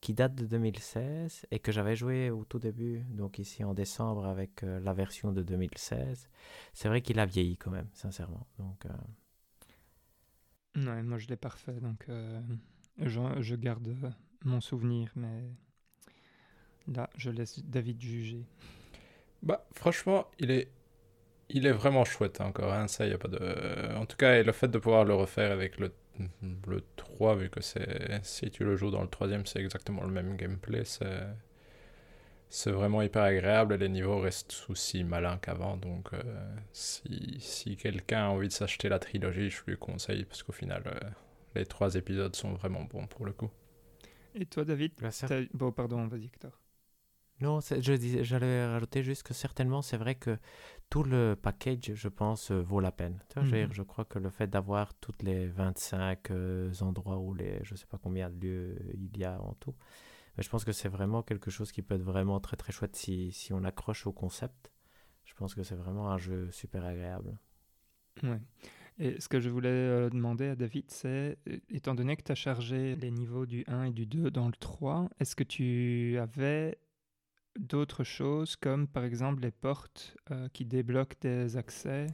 qui date de 2016 et que j'avais joué au tout début, donc ici en décembre avec euh, la version de 2016, c'est vrai qu'il a vieilli quand même, sincèrement. Donc, euh, Ouais, moi je l'ai parfait, donc euh, je, je garde mon souvenir, mais là je laisse David juger. Bah, franchement, il est, il est vraiment chouette encore. Hein, ça, y a pas de. En tout cas, et le fait de pouvoir le refaire avec le, le 3, vu que c'est si tu le joues dans le troisième, c'est exactement le même gameplay. C'est c'est vraiment hyper agréable et les niveaux restent aussi malins qu'avant. Donc, euh, si, si quelqu'un a envie de s'acheter la trilogie, je lui conseille parce qu'au final, euh, les trois épisodes sont vraiment bons pour le coup. Et toi, David? Bon, pardon, vas-y, Hector. Non, c'est- je disais- j'allais rajouter juste que certainement, c'est vrai que tout le package, je pense, euh, vaut la peine. Tu vois, je, crois que le fait d'avoir toutes les 25 euh, endroits où les, je sais pas combien de lieux il y a en tout, mais je pense que c'est vraiment quelque chose qui peut être vraiment très très chouette si, si on accroche au concept. Je pense que c'est vraiment un jeu super agréable. Ouais. Et ce que je voulais euh, demander à David, c'est, euh, étant donné que tu as chargé les niveaux du 1 et du 2 dans le 3, est-ce que tu avais d'autres choses, comme par exemple les portes euh, qui débloquent des accès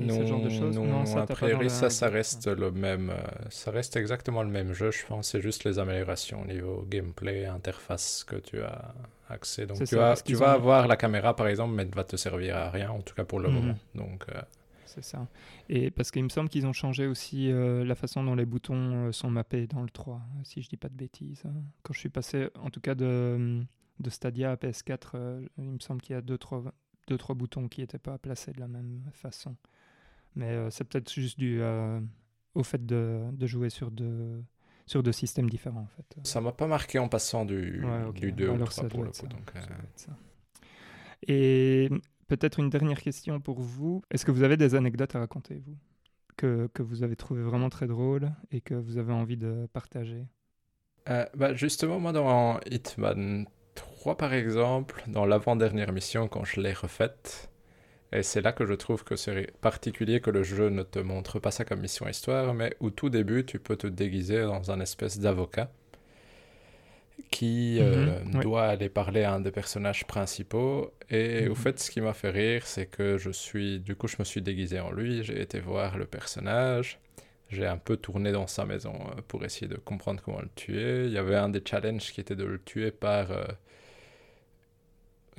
Et ce genre de choses? non, Non, ça, a priori, la- ça, reste le même. euh, ça reste exactement le même jeu, je pense. C'est juste les améliorations au niveau gameplay, interface que tu as accès. Donc, tu, ça, tu vas ont- avoir la caméra, par exemple, mais elle va te servir à rien, en tout cas pour le Mhm. moment. Donc, euh, C'est ça. Et parce qu'il me semble qu'ils ont changé aussi euh, la façon dont les boutons sont mappés dans le 3, si je dis pas de bêtises. hein. Quand je suis passé, en tout cas, de, de Stadia à PS4, euh, il me semble qu'il y a deux trois, deux, trois boutons qui n'étaient pas placés de la même façon. Mais euh, c'est peut-être juste dû euh, au fait de, de jouer sur deux, sur deux systèmes différents, en fait. ça m'a pas marqué en passant du, Ouais, ok. du 2 Bah au alors 3 ça pour le coup. ça. Donc, euh, Ça. Et peut-être une dernière question pour vous. Est-ce que vous avez des anecdotes à raconter, vous que, que vous avez trouvé vraiment très drôles et que vous avez envie de partager? Euh, bah justement, moi, dans Hitman 3, par exemple, dans l'avant-dernière mission, quand je l'ai refaite, et c'est là que je trouve que c'est particulier que le jeu ne te montre pas ça comme mission histoire, mais au tout début, tu peux te déguiser dans un espèce d'avocat qui euh, Mhm, ouais. doit aller parler à un des personnages principaux. Et au Mhm. fait, ce qui m'a fait rire, c'est que je suis, du coup, je me suis déguisé en lui, j'ai été voir le personnage. J'ai un peu tourné dans sa maison euh, pour essayer de comprendre comment le tuer. Il y avait un des challenges qui était de le tuer par euh,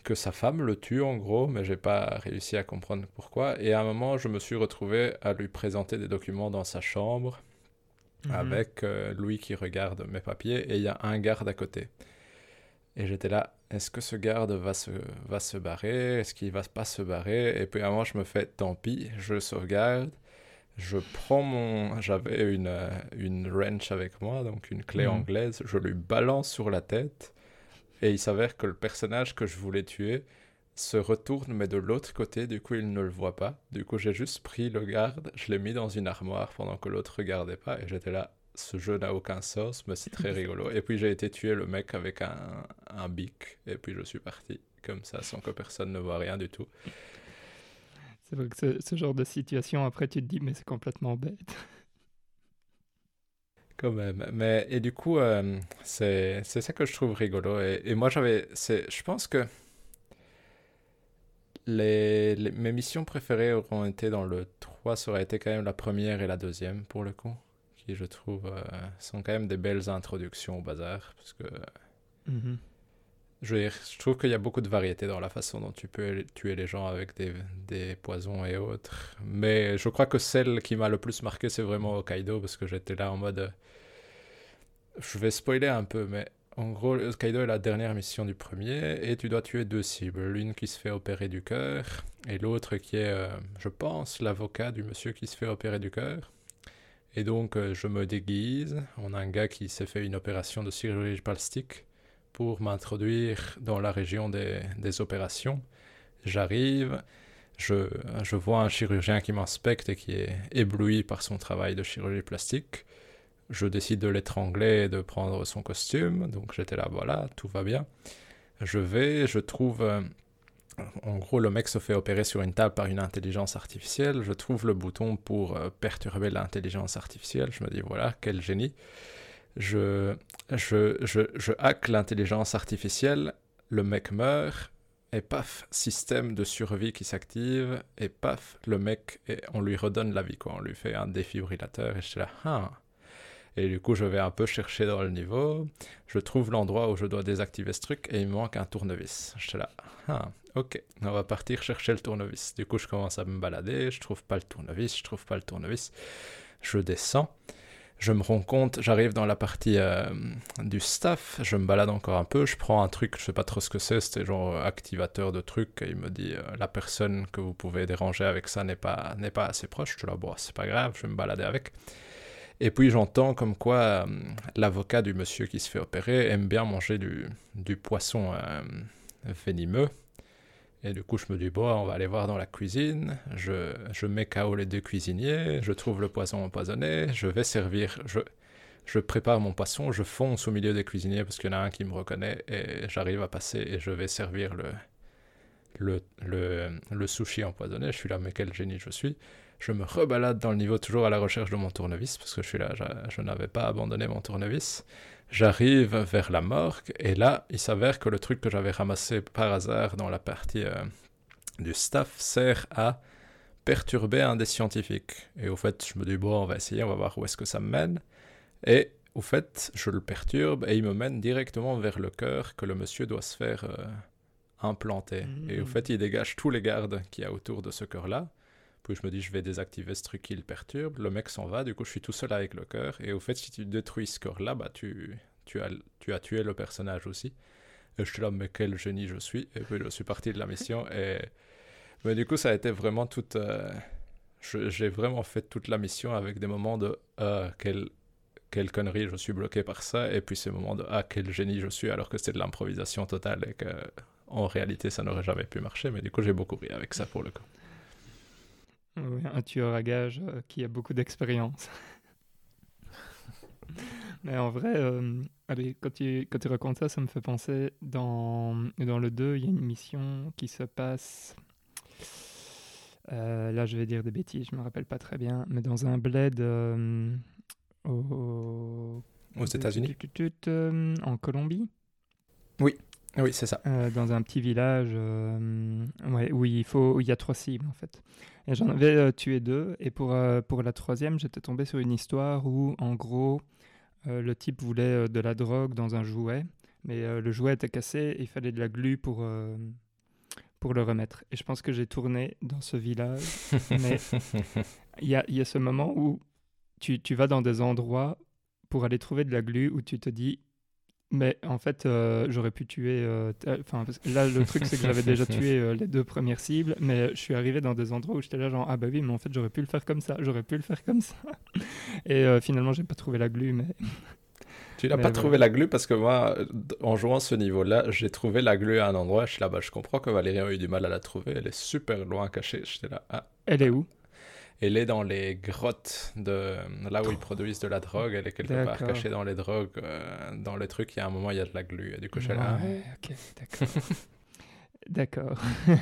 que sa femme le tue en gros, mais j'ai pas réussi à comprendre pourquoi. Et à un moment, je me suis retrouvé à lui présenter des documents dans sa chambre Mhm. avec euh, Louis qui regarde mes papiers et il y a un garde à côté. Et j'étais là, est-ce que ce garde va se, va se barrer? Est-ce qu'il va pas se barrer? Et puis à un moment, je me fais, tant pis, je sauvegarde. Je prends mon... J'avais une, euh, une wrench avec moi, donc une clé Mhm. anglaise. Je lui balance sur la tête. Et il s'avère que le personnage que je voulais tuer se retourne, mais de l'autre côté. Du coup, il ne le voit pas. Du coup, j'ai juste pris le garde, je l'ai mis dans une armoire pendant que l'autre regardait pas. Et j'étais là, ce jeu n'a aucun sens, mais c'est très rigolo. Et puis, j'ai été tuer le mec avec un, un bic. Et puis, je suis parti comme ça, sans que personne ne voit rien du tout. C'est vrai que ce, ce genre de situation, après, tu te dis, mais c'est complètement bête. Quand même. Mais, et du coup, euh, c'est ça que je trouve rigolo. Et, moi, j'avais. Je pense que les, mes missions préférées auront été dans le 3, ça aurait été quand même la première et la deuxième, pour le coup. Qui, je trouve, euh, sont quand même des belles introductions au bazar. Parce que Mhm. Je, trouve qu'il y a beaucoup de variété dans la façon dont tu peux tuer les gens avec des, poisons et autres. Mais je crois que celle qui m'a le plus marqué, c'est vraiment Hokkaido, parce que j'étais là en mode... Je vais spoiler un peu, mais en gros, Hokkaido est la dernière mission du premier, et tu dois tuer deux cibles. L'une qui se fait opérer du cœur, et l'autre qui est, euh, je pense, l'avocat du monsieur qui se fait opérer du cœur. Et donc, euh, je me déguise en un gars qui s'est fait une opération de chirurgie plastique pour m'introduire dans la région des, des opérations. J'arrive, je, je vois un chirurgien qui m'inspecte et qui est ébloui par son travail de chirurgie plastique. Je décide de l'étrangler et de prendre son costume. Donc j'étais là, voilà, tout va bien. Je vais, je trouve euh, en gros, le mec se fait opérer sur une table par une intelligence artificielle. Je trouve le bouton pour euh, perturber l'intelligence artificielle. Je me dis, voilà, quel génie. Je, je, hack l'intelligence artificielle, le mec meurt, et paf, système de survie qui s'active, et paf, le mec, et on lui redonne la vie, quoi. On lui fait un défibrillateur, et je suis là, ah. Et du coup, je vais un peu chercher dans le niveau. Je trouve l'endroit où je dois désactiver ce truc, et il me manque un tournevis. Je suis là, ah. Ok, on va partir chercher le tournevis. Du coup, je commence à me balader, je trouve pas le tournevis, je trouve pas le tournevis. Je descends, je me rends compte, j'arrive dans la partie euh, du staff, je me balade encore un peu, je prends un truc, je sais pas trop ce que c'est, c'était genre activateur de truc, et il me dit euh, la personne que vous pouvez déranger avec ça n'est pas, n'est pas assez proche. Je suis là, c'est pas grave, je vais me balader avec. Et puis j'entends comme quoi euh, l'avocat du monsieur qui se fait opérer aime bien manger du, du poisson venimeux. Et du coup, je me dis, bon, on va aller voir dans la cuisine. Je, je mets KO les deux cuisiniers, je trouve le poisson empoisonné, je vais servir, je, je prépare mon poisson, je fonce au milieu des cuisiniers parce qu'il y en a un qui me reconnaît et j'arrive à passer et je vais servir le, le, le, le, sushi empoisonné. Je suis là, mais quel génie je suis. Je me rebalade dans le niveau toujours à la recherche de mon tournevis parce que je suis là, je, je n'avais pas abandonné mon tournevis. J'arrive vers la morgue et là, il s'avère que le truc que j'avais ramassé par hasard dans la partie euh, du staff sert à perturber un des scientifiques. Et au fait, je me dis, bon, on va essayer, on va voir où est-ce que ça me mène. Et au fait, je le perturbe et il me mène directement vers le cœur que le monsieur doit se faire euh, implanter. Et au mmh. fait, il dégage tous les gardes qu'il y a autour de ce cœur-là. Puis je me dis, je vais désactiver ce truc qui le perturbe. Le mec s'en va, du coup, je suis tout seul avec le cœur. Et au fait, si tu détruis ce cœur-là, bah, tu, tu, as, tu as tué le personnage aussi. Et je suis là, mais quel génie je suis. Et puis je suis parti de la mission. Et mais du coup, ça a été vraiment toute. Euh, j'ai vraiment fait toute la mission avec des moments de ah, quelle, quelle connerie, je suis bloqué par ça. Et puis ces moments de ah, quel génie je suis, alors que c'était de l'improvisation totale et que en réalité, ça n'aurait jamais pu marcher. Mais du coup, j'ai beaucoup ri avec ça pour le coup. Oui, un tueur à gage euh, qui a beaucoup d'expérience. Mais en vrai, euh, allez, quand, tu, quand tu racontes ça, ça me fait penser, dans, dans le 2, il y a une mission qui se passe... Euh, là, je vais dire des bêtises, je me rappelle pas très bien, mais dans un bled aux États-Unis En Colombie Oui, oui, c'est ça. dans un petit village ouais, où, il faut, où il y a trois cibles, en fait. J'en avais euh, tué deux. Et pour, euh, pour la troisième, j'étais tombé sur une histoire où, en gros, euh, le type voulait de la drogue dans un jouet. Mais le jouet était cassé et il fallait de la glu pour, pour le remettre. Et je pense que j'ai tourné dans ce village. mais il y a, y a ce moment où tu, tu vas dans des endroits pour aller trouver de la glu où tu te dis mais en fait, euh, j'aurais pu tuer. Euh, enfin, là, le truc, c'est que j'avais déjà tué euh, les deux premières cibles, mais je suis arrivé dans des endroits où j'étais là, genre, ah bah oui, mais en fait, j'aurais pu le faire comme ça, j'aurais pu le faire comme ça. Et finalement, j'ai pas trouvé la glu, mais. Tu n'as pas trouvé la glu parce que moi, en jouant ce niveau-là, j'ai trouvé la glu à un endroit. Je suis là, bas je comprends que Valérie a eu du mal à la trouver. Elle est super loin cachée. J'étais là, ah. Elle est où? Elle est dans les grottes de là où ils produisent de la drogue. Elle est quelque part cachée dans les drogues, euh, dans les trucs. Il y a un moment, il y a de la glu. Et du coup, suis là. ok, d'accord. d'accord.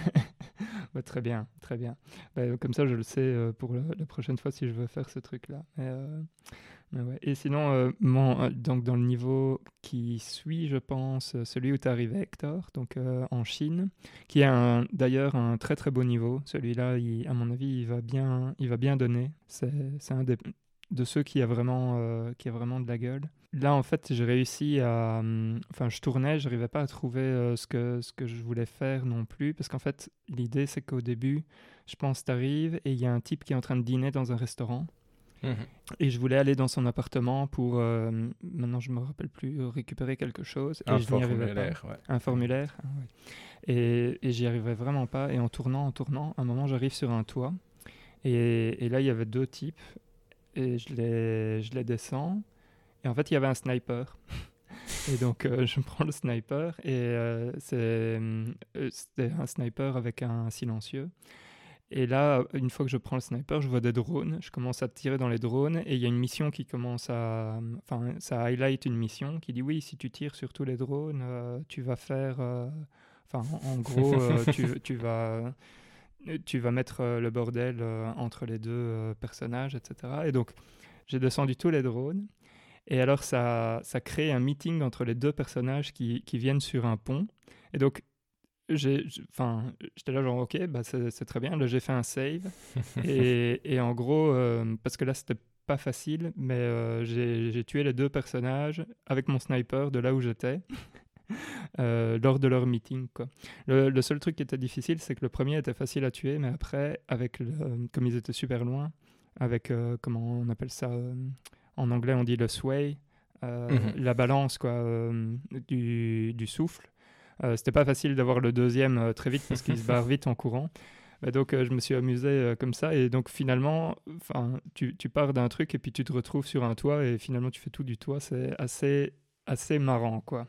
Bah, très bien, très bien. Bah, comme ça, je le sais euh, pour la prochaine fois si je veux faire ce truc-là. Euh, et sinon, euh, mon, donc dans le niveau qui suit, je pense, celui où tu arrives, Hector, donc en Chine, qui est d'ailleurs un très très beau niveau. Celui-là, à mon avis, il va bien, il va bien donner. C'est un de ceux qui a vraiment, qui a vraiment de la gueule. Là, en fait, j'ai réussi à. Hum, enfin, je tournais, je n'arrivais pas à trouver euh, ce, que, ce que je voulais faire non plus. Parce qu'en fait, l'idée, c'est qu'au début, je pense, tu arrives et il y a un type qui est en train de dîner dans un restaurant. Mmh et je voulais aller dans son appartement pour. Euh, maintenant, je ne me rappelle plus, récupérer quelque chose. un, formulaire, ouais. un formulaire. Ah et, et j'y arrivais vraiment pas. Et en tournant, en tournant, à un moment, j'arrive sur un toit. Et, et là, il y avait deux types. Et je les, je les descends. Et en fait, il y avait un sniper. et donc, euh, je prends le sniper et euh, euh, c'était un sniper avec un silencieux. Et là, une fois que je prends le sniper, je vois des drones. Je commence à tirer dans les drones et il y a une mission qui commence à. Enfin, ça highlight une mission qui dit oui, si tu tires sur tous les drones, tu vas faire. Enfin, en, gros, euh, tu, tu vas tu vas mettre euh, le bordel euh, entre les deux euh, personnages, etc. Et donc, j'ai descendu tous les drones. Et alors, ça, ça crée un meeting entre les deux personnages qui, qui viennent sur un pont. Et donc, enfin, j'étais là genre, ok, bah c'est, très bien. Là, j'ai fait un save. et, et en gros, euh, parce que là, c'était pas facile, mais euh, j'ai, j'ai tué les deux personnages avec mon sniper de là où j'étais. euh, lors de leur meeting, quoi. Le, le seul truc qui était difficile, c'est que le premier était facile à tuer, mais après, avec le, comme ils étaient super loin, avec, euh, comment on appelle ça euh, En anglais, on dit le sway, Mhm. la balance quoi, du, du souffle. Euh, C'était pas facile d'avoir le deuxième euh, très vite parce qu'il se barre vite en courant. Bah, donc, euh, je me suis amusé euh, comme ça. Et donc, finalement, enfin, tu, tu pars d'un truc et puis tu te retrouves sur un toit et finalement, tu fais tout du toit. C'est assez, assez marrant, quoi.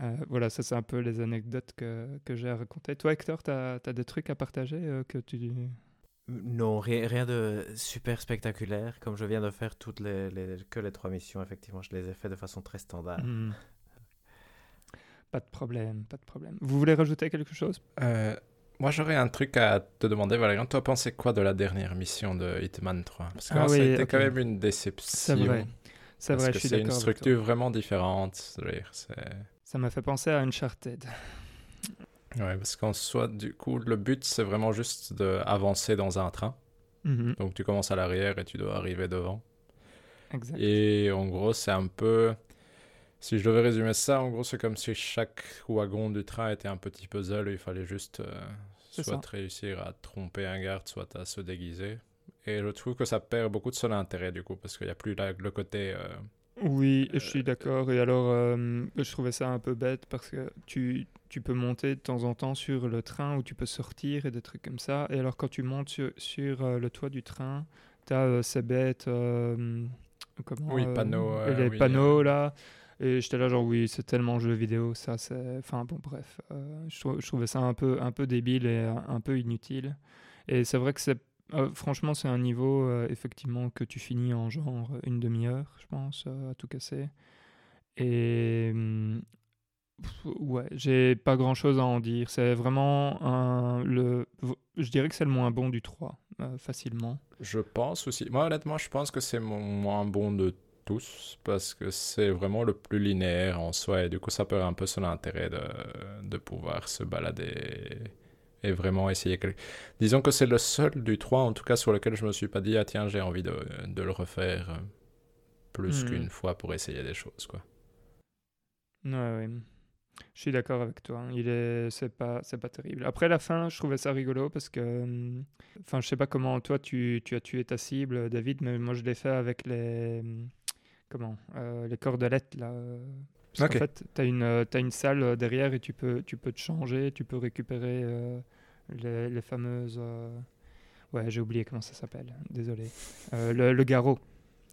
Euh, voilà, ça c'est un peu les anecdotes que, que j'ai à raconter. Toi, Hector, tu as, des trucs à partager que tu... Non, rien, rien de super spectaculaire. Comme je viens de faire toutes les, les- que les trois missions, effectivement, je les ai fait de façon très standard. Hmm. Pas de problème, pas de problème. Vous voulez rajouter quelque chose? Euh, moi, j'aurais un truc à te demander, Valérian. Toi, pensais quoi de la dernière mission de Hitman 3 Parce que Ah moi, ça a oui, été ok. quand même une déception. C'est vrai. C'est Parce vrai, que je suis c'est une structure vraiment différente. Ça m'a fait penser à Uncharted. Ouais, parce qu'en soi, du coup, le but, c'est vraiment juste d'avancer dans un train. Mhm, Donc, tu commences à l'arrière et tu dois arriver devant. Exact. Et en gros, c'est un peu. Si je devais résumer ça, en gros, c'est comme si chaque wagon du train était un petit puzzle. Il fallait juste euh, soit ça. réussir à tromper un garde, soit à se déguiser. Et je trouve que ça perd beaucoup de son intérêt, du coup, parce qu'il n'y a plus la- le côté. euh, Oui, je suis d'accord. Et alors, euh, je trouvais ça un peu bête parce que tu, tu peux monter de temps en temps sur le train ou tu peux sortir et des trucs comme ça. Et alors, quand tu montes sur, sur, euh, le toit du train, tu as ces bêtes. euh, comment, Oui, euh, panneaux, euh, les oui, panneaux euh. là. Et j'étais là, genre, oui, c'est tellement jeu vidéo, ça, c'est. Enfin, bon, bref. euh, je, je trouvais ça un peu, un peu débile et un, un peu inutile. Et c'est vrai que c'est. euh, franchement, c'est un niveau, euh, effectivement, que tu finis en genre une demi-heure, je pense, euh, à tout casser. Et. Ouais, j'ai pas grand chose à en dire. C'est vraiment. Le, je dirais que c'est le moins bon du 3, euh, facilement. Je pense aussi. Moi, honnêtement, je pense que c'est mon moins bon de tous parce que c'est vraiment le plus linéaire en soi et du coup, ça perd un peu son intérêt de, de pouvoir se balader et vraiment essayer. quelque- Disons que c'est le seul du 3 en tout cas sur lequel je me suis pas dit, ah tiens, j'ai envie de, de le refaire euh, plus Mhm. qu'une fois pour essayer des choses, quoi. Ouais, ouais. Je suis d'accord avec toi. hein. Il est, c'est pas, c'est pas terrible. Après la fin, je trouvais ça rigolo parce que, enfin, je sais pas comment toi tu, tu as tué ta cible, David, mais moi je l'ai fait avec les, comment, euh, les cordelettes là. euh, Parce Ok. qu'en fait, t'as une, euh, t'as une salle derrière et tu peux, tu peux te changer, tu peux récupérer euh, les, les fameuses. euh, Ouais, j'ai oublié comment ça s'appelle. Désolé. Euh, le, le garrot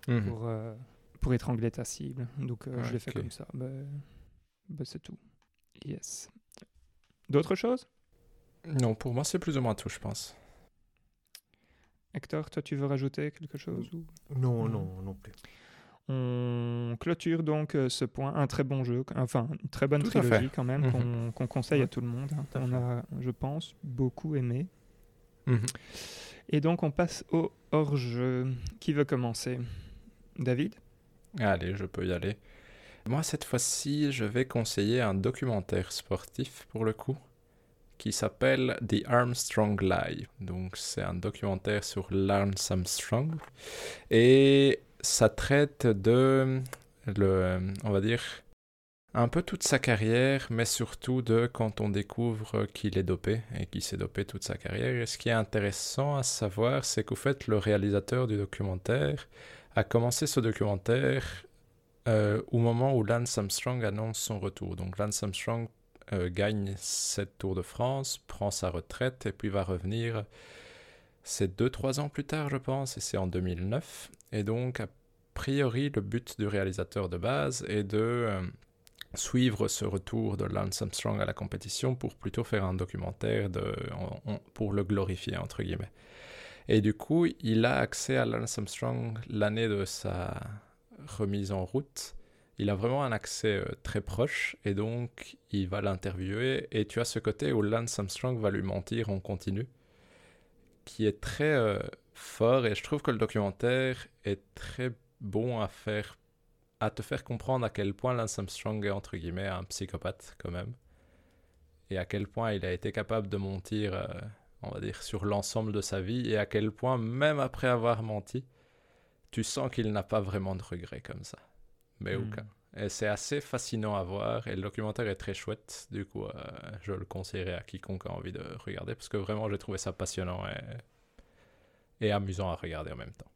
Mhm. pour, euh, pour étrangler ta cible. Donc euh, je l'ai fait comme ça. Bah, bah, c'est tout. Yes. D'autres choses? Non, pour moi, c'est plus ou moins tout, je pense. Hector, toi tu veux rajouter quelque chose ou... Non, non, non plus. On clôture donc euh, ce point. Un très bon jeu, enfin une très bonne Tout trilogie quand même Mhm. qu'on conseille à tout le monde. hein. Tout On a, je pense, beaucoup aimé. Mhm. Et donc on passe au hors-jeu. Qui veut commencer? David? Allez, je peux y aller. Moi, cette fois-ci, je vais conseiller un documentaire sportif pour le coup, qui s'appelle The Armstrong Live. Donc, c'est un documentaire sur Lance Armstrong. Et ça traite de, on va dire, un peu toute sa carrière, mais surtout de quand on découvre qu'il est dopé et qu'il s'est dopé toute sa carrière. Et ce qui est intéressant à savoir, c'est qu'au fait, le réalisateur du documentaire a commencé ce documentaire euh, au moment où Lance Armstrong annonce son retour. Donc Lance Armstrong euh, gagne cette Tour de France, prend sa retraite et puis va revenir. C'est 2-3 ans plus tard, je pense, et c'est en 2009. Et donc, a priori, le but du réalisateur de base est de euh, suivre ce retour de Lance Armstrong à la compétition pour plutôt faire un documentaire de, pour le glorifier, entre guillemets. Et du coup, il a accès à Lance Armstrong l'année de sa remise en route. il a vraiment un accès euh, très proche et donc il va l'interviewer et tu as ce côté où Lance Armstrong va lui mentir en continu qui est très euh, fort et je trouve que le documentaire est très bon à faire à te faire comprendre à quel point Lance Armstrong est entre guillemets un psychopathe quand même et à quel point il a été capable de mentir euh, on va dire sur l'ensemble de sa vie et à quel point même après avoir menti tu sens qu'il n'a pas vraiment de regrets comme ça mais Hmm. aucun et c'est assez fascinant à voir et le documentaire est très chouette du coup euh, je le conseillerais à quiconque a envie de regarder parce que vraiment j'ai trouvé ça passionnant et, et amusant à regarder en même temps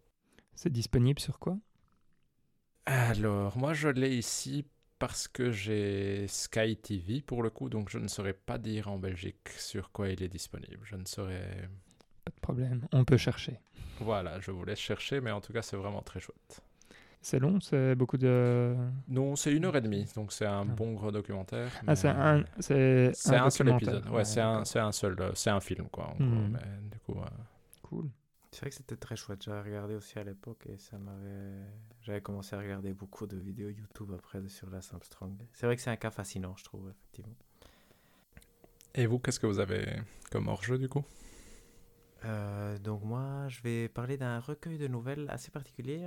C'est disponible sur quoi? Alors, moi, je l'ai ici parce que j'ai Sky TV pour le coup, donc je ne saurais pas dire en Belgique sur quoi il est disponible. Je ne saurais. Pas de problème, on peut chercher. Voilà, je vous laisse chercher, mais en tout cas, c'est vraiment très chouette. C'est long, c'est beaucoup de... Non, c'est une heure et demie, donc c'est un Ah. bon gros documentaire. Ah, c'est un, c'est un, seul épisode. Ouais, c'est un, d'accord. c'est un seul, euh, c'est un film quoi. En gros, mais du coup, euh, Cool. C'est vrai que c'était très chouette. J'avais regardé aussi à l'époque et ça m'avait. J'avais commencé à regarder beaucoup de vidéos YouTube après sur Lance Armstrong. C'est vrai que c'est un cas fascinant, je trouve, effectivement. Et vous, qu'est-ce que vous avez comme hors-jeu du coup? Euh, donc moi, je vais parler d'un recueil de nouvelles assez particulier,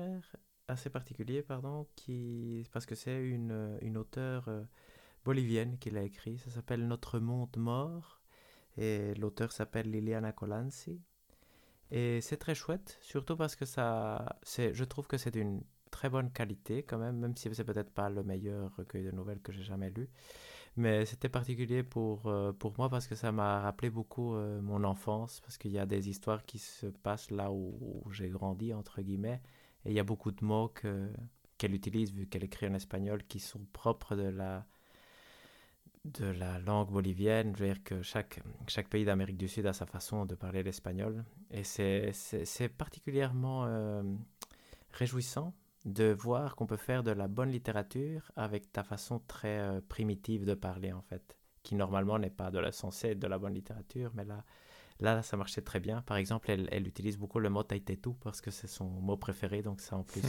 assez particulier, pardon, qui parce que c'est une, une auteure euh, bolivienne qui l'a écrit. Ça s'appelle Notre monde mort et l'auteur s'appelle Liliana Colanzi. Et c'est très chouette, surtout parce que ça, c'est, je trouve que c'est d'une très bonne qualité quand même, même si c'est peut-être pas le meilleur recueil de nouvelles que j'ai jamais lu. Mais c'était particulier pour, euh, pour moi parce que ça m'a rappelé beaucoup euh, mon enfance, parce qu'il y a des histoires qui se passent là où, où j'ai grandi, entre guillemets, et il y a beaucoup de mots que- qu'elle utilise, vu qu'elle écrit en espagnol, qui sont propres de la, de la langue bolivienne. Je veux dire que chaque, chaque pays d'Amérique du Sud a sa façon de parler l'espagnol, et c'est c'est- particulièrement euh, réjouissant de voir qu'on peut faire de la bonne littérature avec ta façon très euh, primitive de parler en fait, qui normalement n'est pas de la censée de la bonne littérature, mais là, là ça marchait très bien. Par exemple, elle, elle utilise beaucoup le mot taitetu parce que c'est son mot préféré, donc ça en plus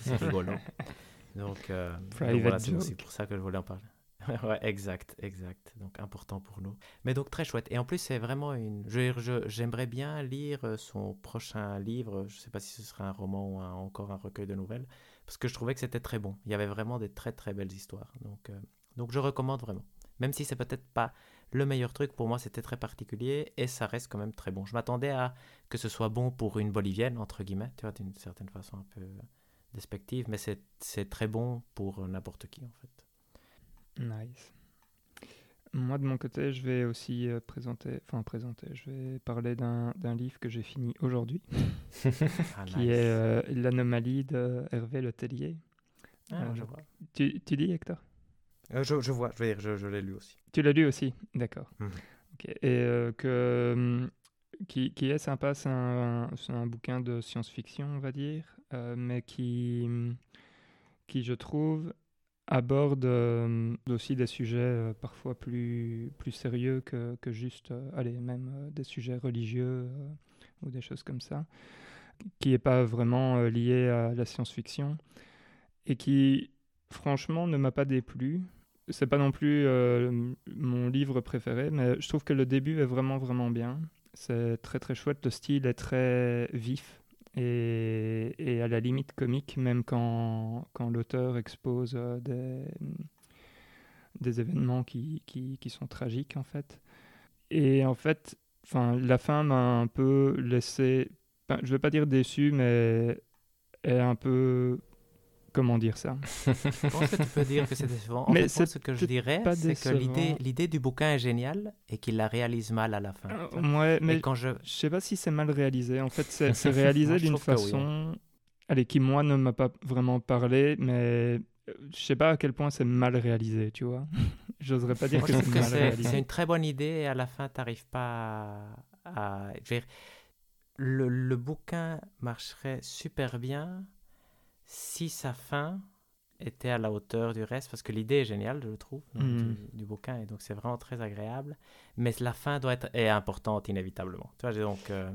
c'est rigolo. Donc, euh, donc voilà, c'est aussi pour ça que je voulais en parler. ouais, exact, exact. Donc important pour nous. Mais donc très chouette. Et en plus, c'est vraiment une. J'aimerais bien lire euh, son prochain livre. Je ne sais pas si ce sera un roman ou un- encore un recueil de nouvelles, parce que je trouvais que c'était très bon. Il y avait vraiment des très très belles histoires. Donc, euh, donc je recommande vraiment. Même si c'est peut-être pas le meilleur truc, pour moi c'était très particulier et ça reste quand même très bon. Je m'attendais à que ce soit bon pour une bolivienne, entre guillemets, tu vois, d'une certaine façon un peu despective, mais c'est très bon pour n'importe qui en fait. Nice. Moi, de mon côté, je vais aussi euh, présenter, enfin présenter, je vais parler d'un livre que j'ai fini aujourd'hui, Ah, qui nice. est euh, L'anomalie de Hervé Letellier. Ah, euh, je vois. Tu, tu dis, Hector? Euh, je, je vois, je veux dire, je, je l'ai lu aussi. Tu l'as lu aussi? D'accord. Ok. Et euh, que, hum, qui, qui est sympa, c'est un, bouquin de science-fiction, on va dire, euh, mais qui, hum, qui, je trouve, aborde euh, aussi des sujets parfois plus, plus sérieux que, que juste, allez, même des sujets religieux ou des choses comme ça, qui n'est pas vraiment lié à la science-fiction et qui, franchement, ne m'a pas déplu. C'est pas non plus euh, mon livre préféré, mais je trouve que le début est vraiment, vraiment bien. C'est très, très chouette. Le style est très vif et, à la limite comique, même quand, quand l'auteur expose euh, des, des événements qui, qui, qui sont tragiques, en fait. Et en fait, la fin m'a un peu laissé, je vais pas dire déçu, mais est un peu, comment dire ça? Comment est-ce que tu peux dire que c'est décevant En Mais fait, ce que je dirais, c'est que l'idée, du bouquin est géniale et qu'il la réalise mal à la fin. Euh. Ouais, mais quand je... je sais pas si c'est mal réalisé. En fait, c'est réalisé je d'une oui, façon, allez, qui moi ne m'a pas vraiment parlé, mais euh, je sais pas à quel point c'est mal réalisé, tu vois. J'oserais pas dire Moi, que je c'est mal c'est, c'est réalisé. une très bonne idée et à la fin, tu n'arrives pas à... à- je veux dire, le, le bouquin marcherait super bien si sa fin était à la hauteur du reste, parce que l'idée est géniale, je le trouve, donc, Mhm. du, du bouquin, et donc c'est vraiment très agréable. Mais la fin doit être est importante inévitablement. Tu vois, donc, euh,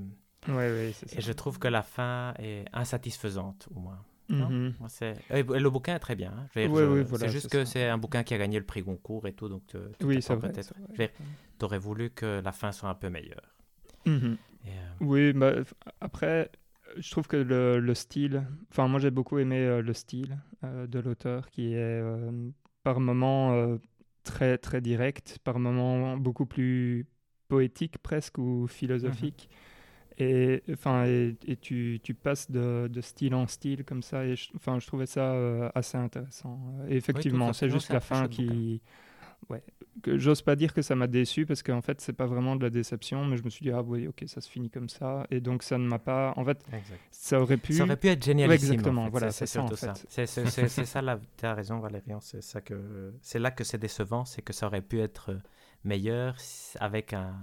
ouais, c'est ça. et je trouve que la fin est insatisfaisante, au moins. non? Moi, c'est- et le bouquin est très bien. hein. Je- ouais, voilà, c'est juste que c'est un bouquin qui a gagné le prix Goncourt et tout, donc tu Oui, peut-être. T'aurais voulu que la fin soit un peu meilleure. Mhm. Et, euh, Oui, bah, après, je trouve que le, le style, enfin moi j'ai beaucoup aimé euh, le style euh, de l'auteur qui est euh, par moments très très direct, par moments beaucoup plus poétique presque ou philosophique. Et, enfin, et, et tu, tu passes de, de style en style comme ça. Et je, enfin, je trouvais ça assez intéressant. Et effectivement, c'est juste la fin qui. Ouais. Que j'ose pas dire que ça m'a déçu parce qu'en fait, c'est pas vraiment de la déception, mais je me suis dit, ah oui, ok, ça se finit comme ça. Et donc, ça ne m'a pas. En fait, exact. ça aurait pu. Ça aurait pu être génialissime. en exactement, fait. voilà, c'est c'est ça, en surtout ça. fait. C'est ça, là, tu as raison, Valérian. C'est ça que c'est là que c'est décevant, c'est que ça aurait pu être euh, meilleur avec un,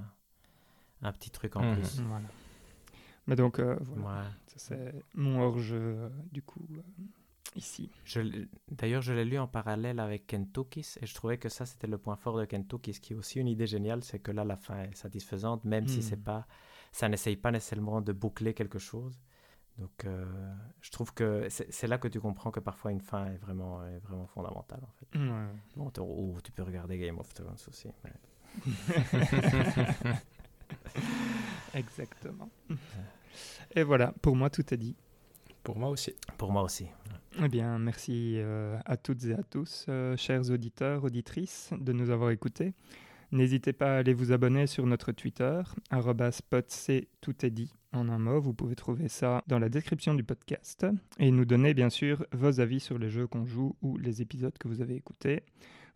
un petit truc en Mhm. plus. Voilà. Mais donc, euh, voilà. Ouais. C'est mon hors-jeu, euh, du coup, euh, ici. D'ailleurs, je l'ai lu en parallèle avec Kentucky's et je trouvais que ça, c'était le point fort de Kentucky's, qui est aussi une idée géniale, c'est que là, la fin est satisfaisante, même si Hmm. c'est pas, ça n'essaye pas nécessairement de boucler quelque chose. Donc, euh, je trouve que c'est là que tu comprends que parfois une fin est vraiment, est vraiment fondamentale, en fait. Ouais. Bon, tu- ou tu peux regarder Game of Thrones aussi. mais- Exactement. Et voilà, pour moi, tout est dit. Pour moi aussi. Pour moi aussi. Eh bien, merci euh, à toutes et à tous, euh, chers auditeurs, auditrices, de nous avoir écoutés. N'hésitez pas à aller vous abonner sur notre Twitter, @spotc tout est dit en un mot. Vous pouvez trouver ça dans la description du podcast et nous donner bien sûr vos avis sur les jeux qu'on joue ou les épisodes que vous avez écoutés.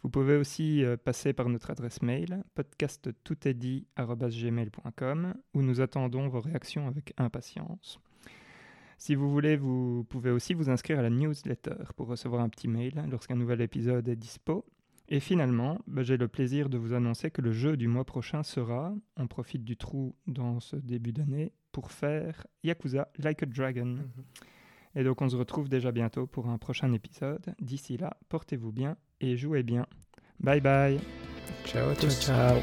Vous pouvez aussi euh, passer par notre adresse mail podcasttoutestdit@gmail.com où nous attendons vos réactions avec impatience. Si vous voulez, vous pouvez aussi vous inscrire à la newsletter pour recevoir un petit mail lorsqu'un nouvel épisode est dispo. Et finalement, bah, j'ai le plaisir de vous annoncer que le jeu du mois prochain sera, on profite du trou dans ce début d'année, pour faire Yakuza Like a Dragon. Et donc on se retrouve déjà bientôt pour un prochain épisode. D'ici là, portez-vous bien et jouez bien. Bye bye Ciao à tous. ciao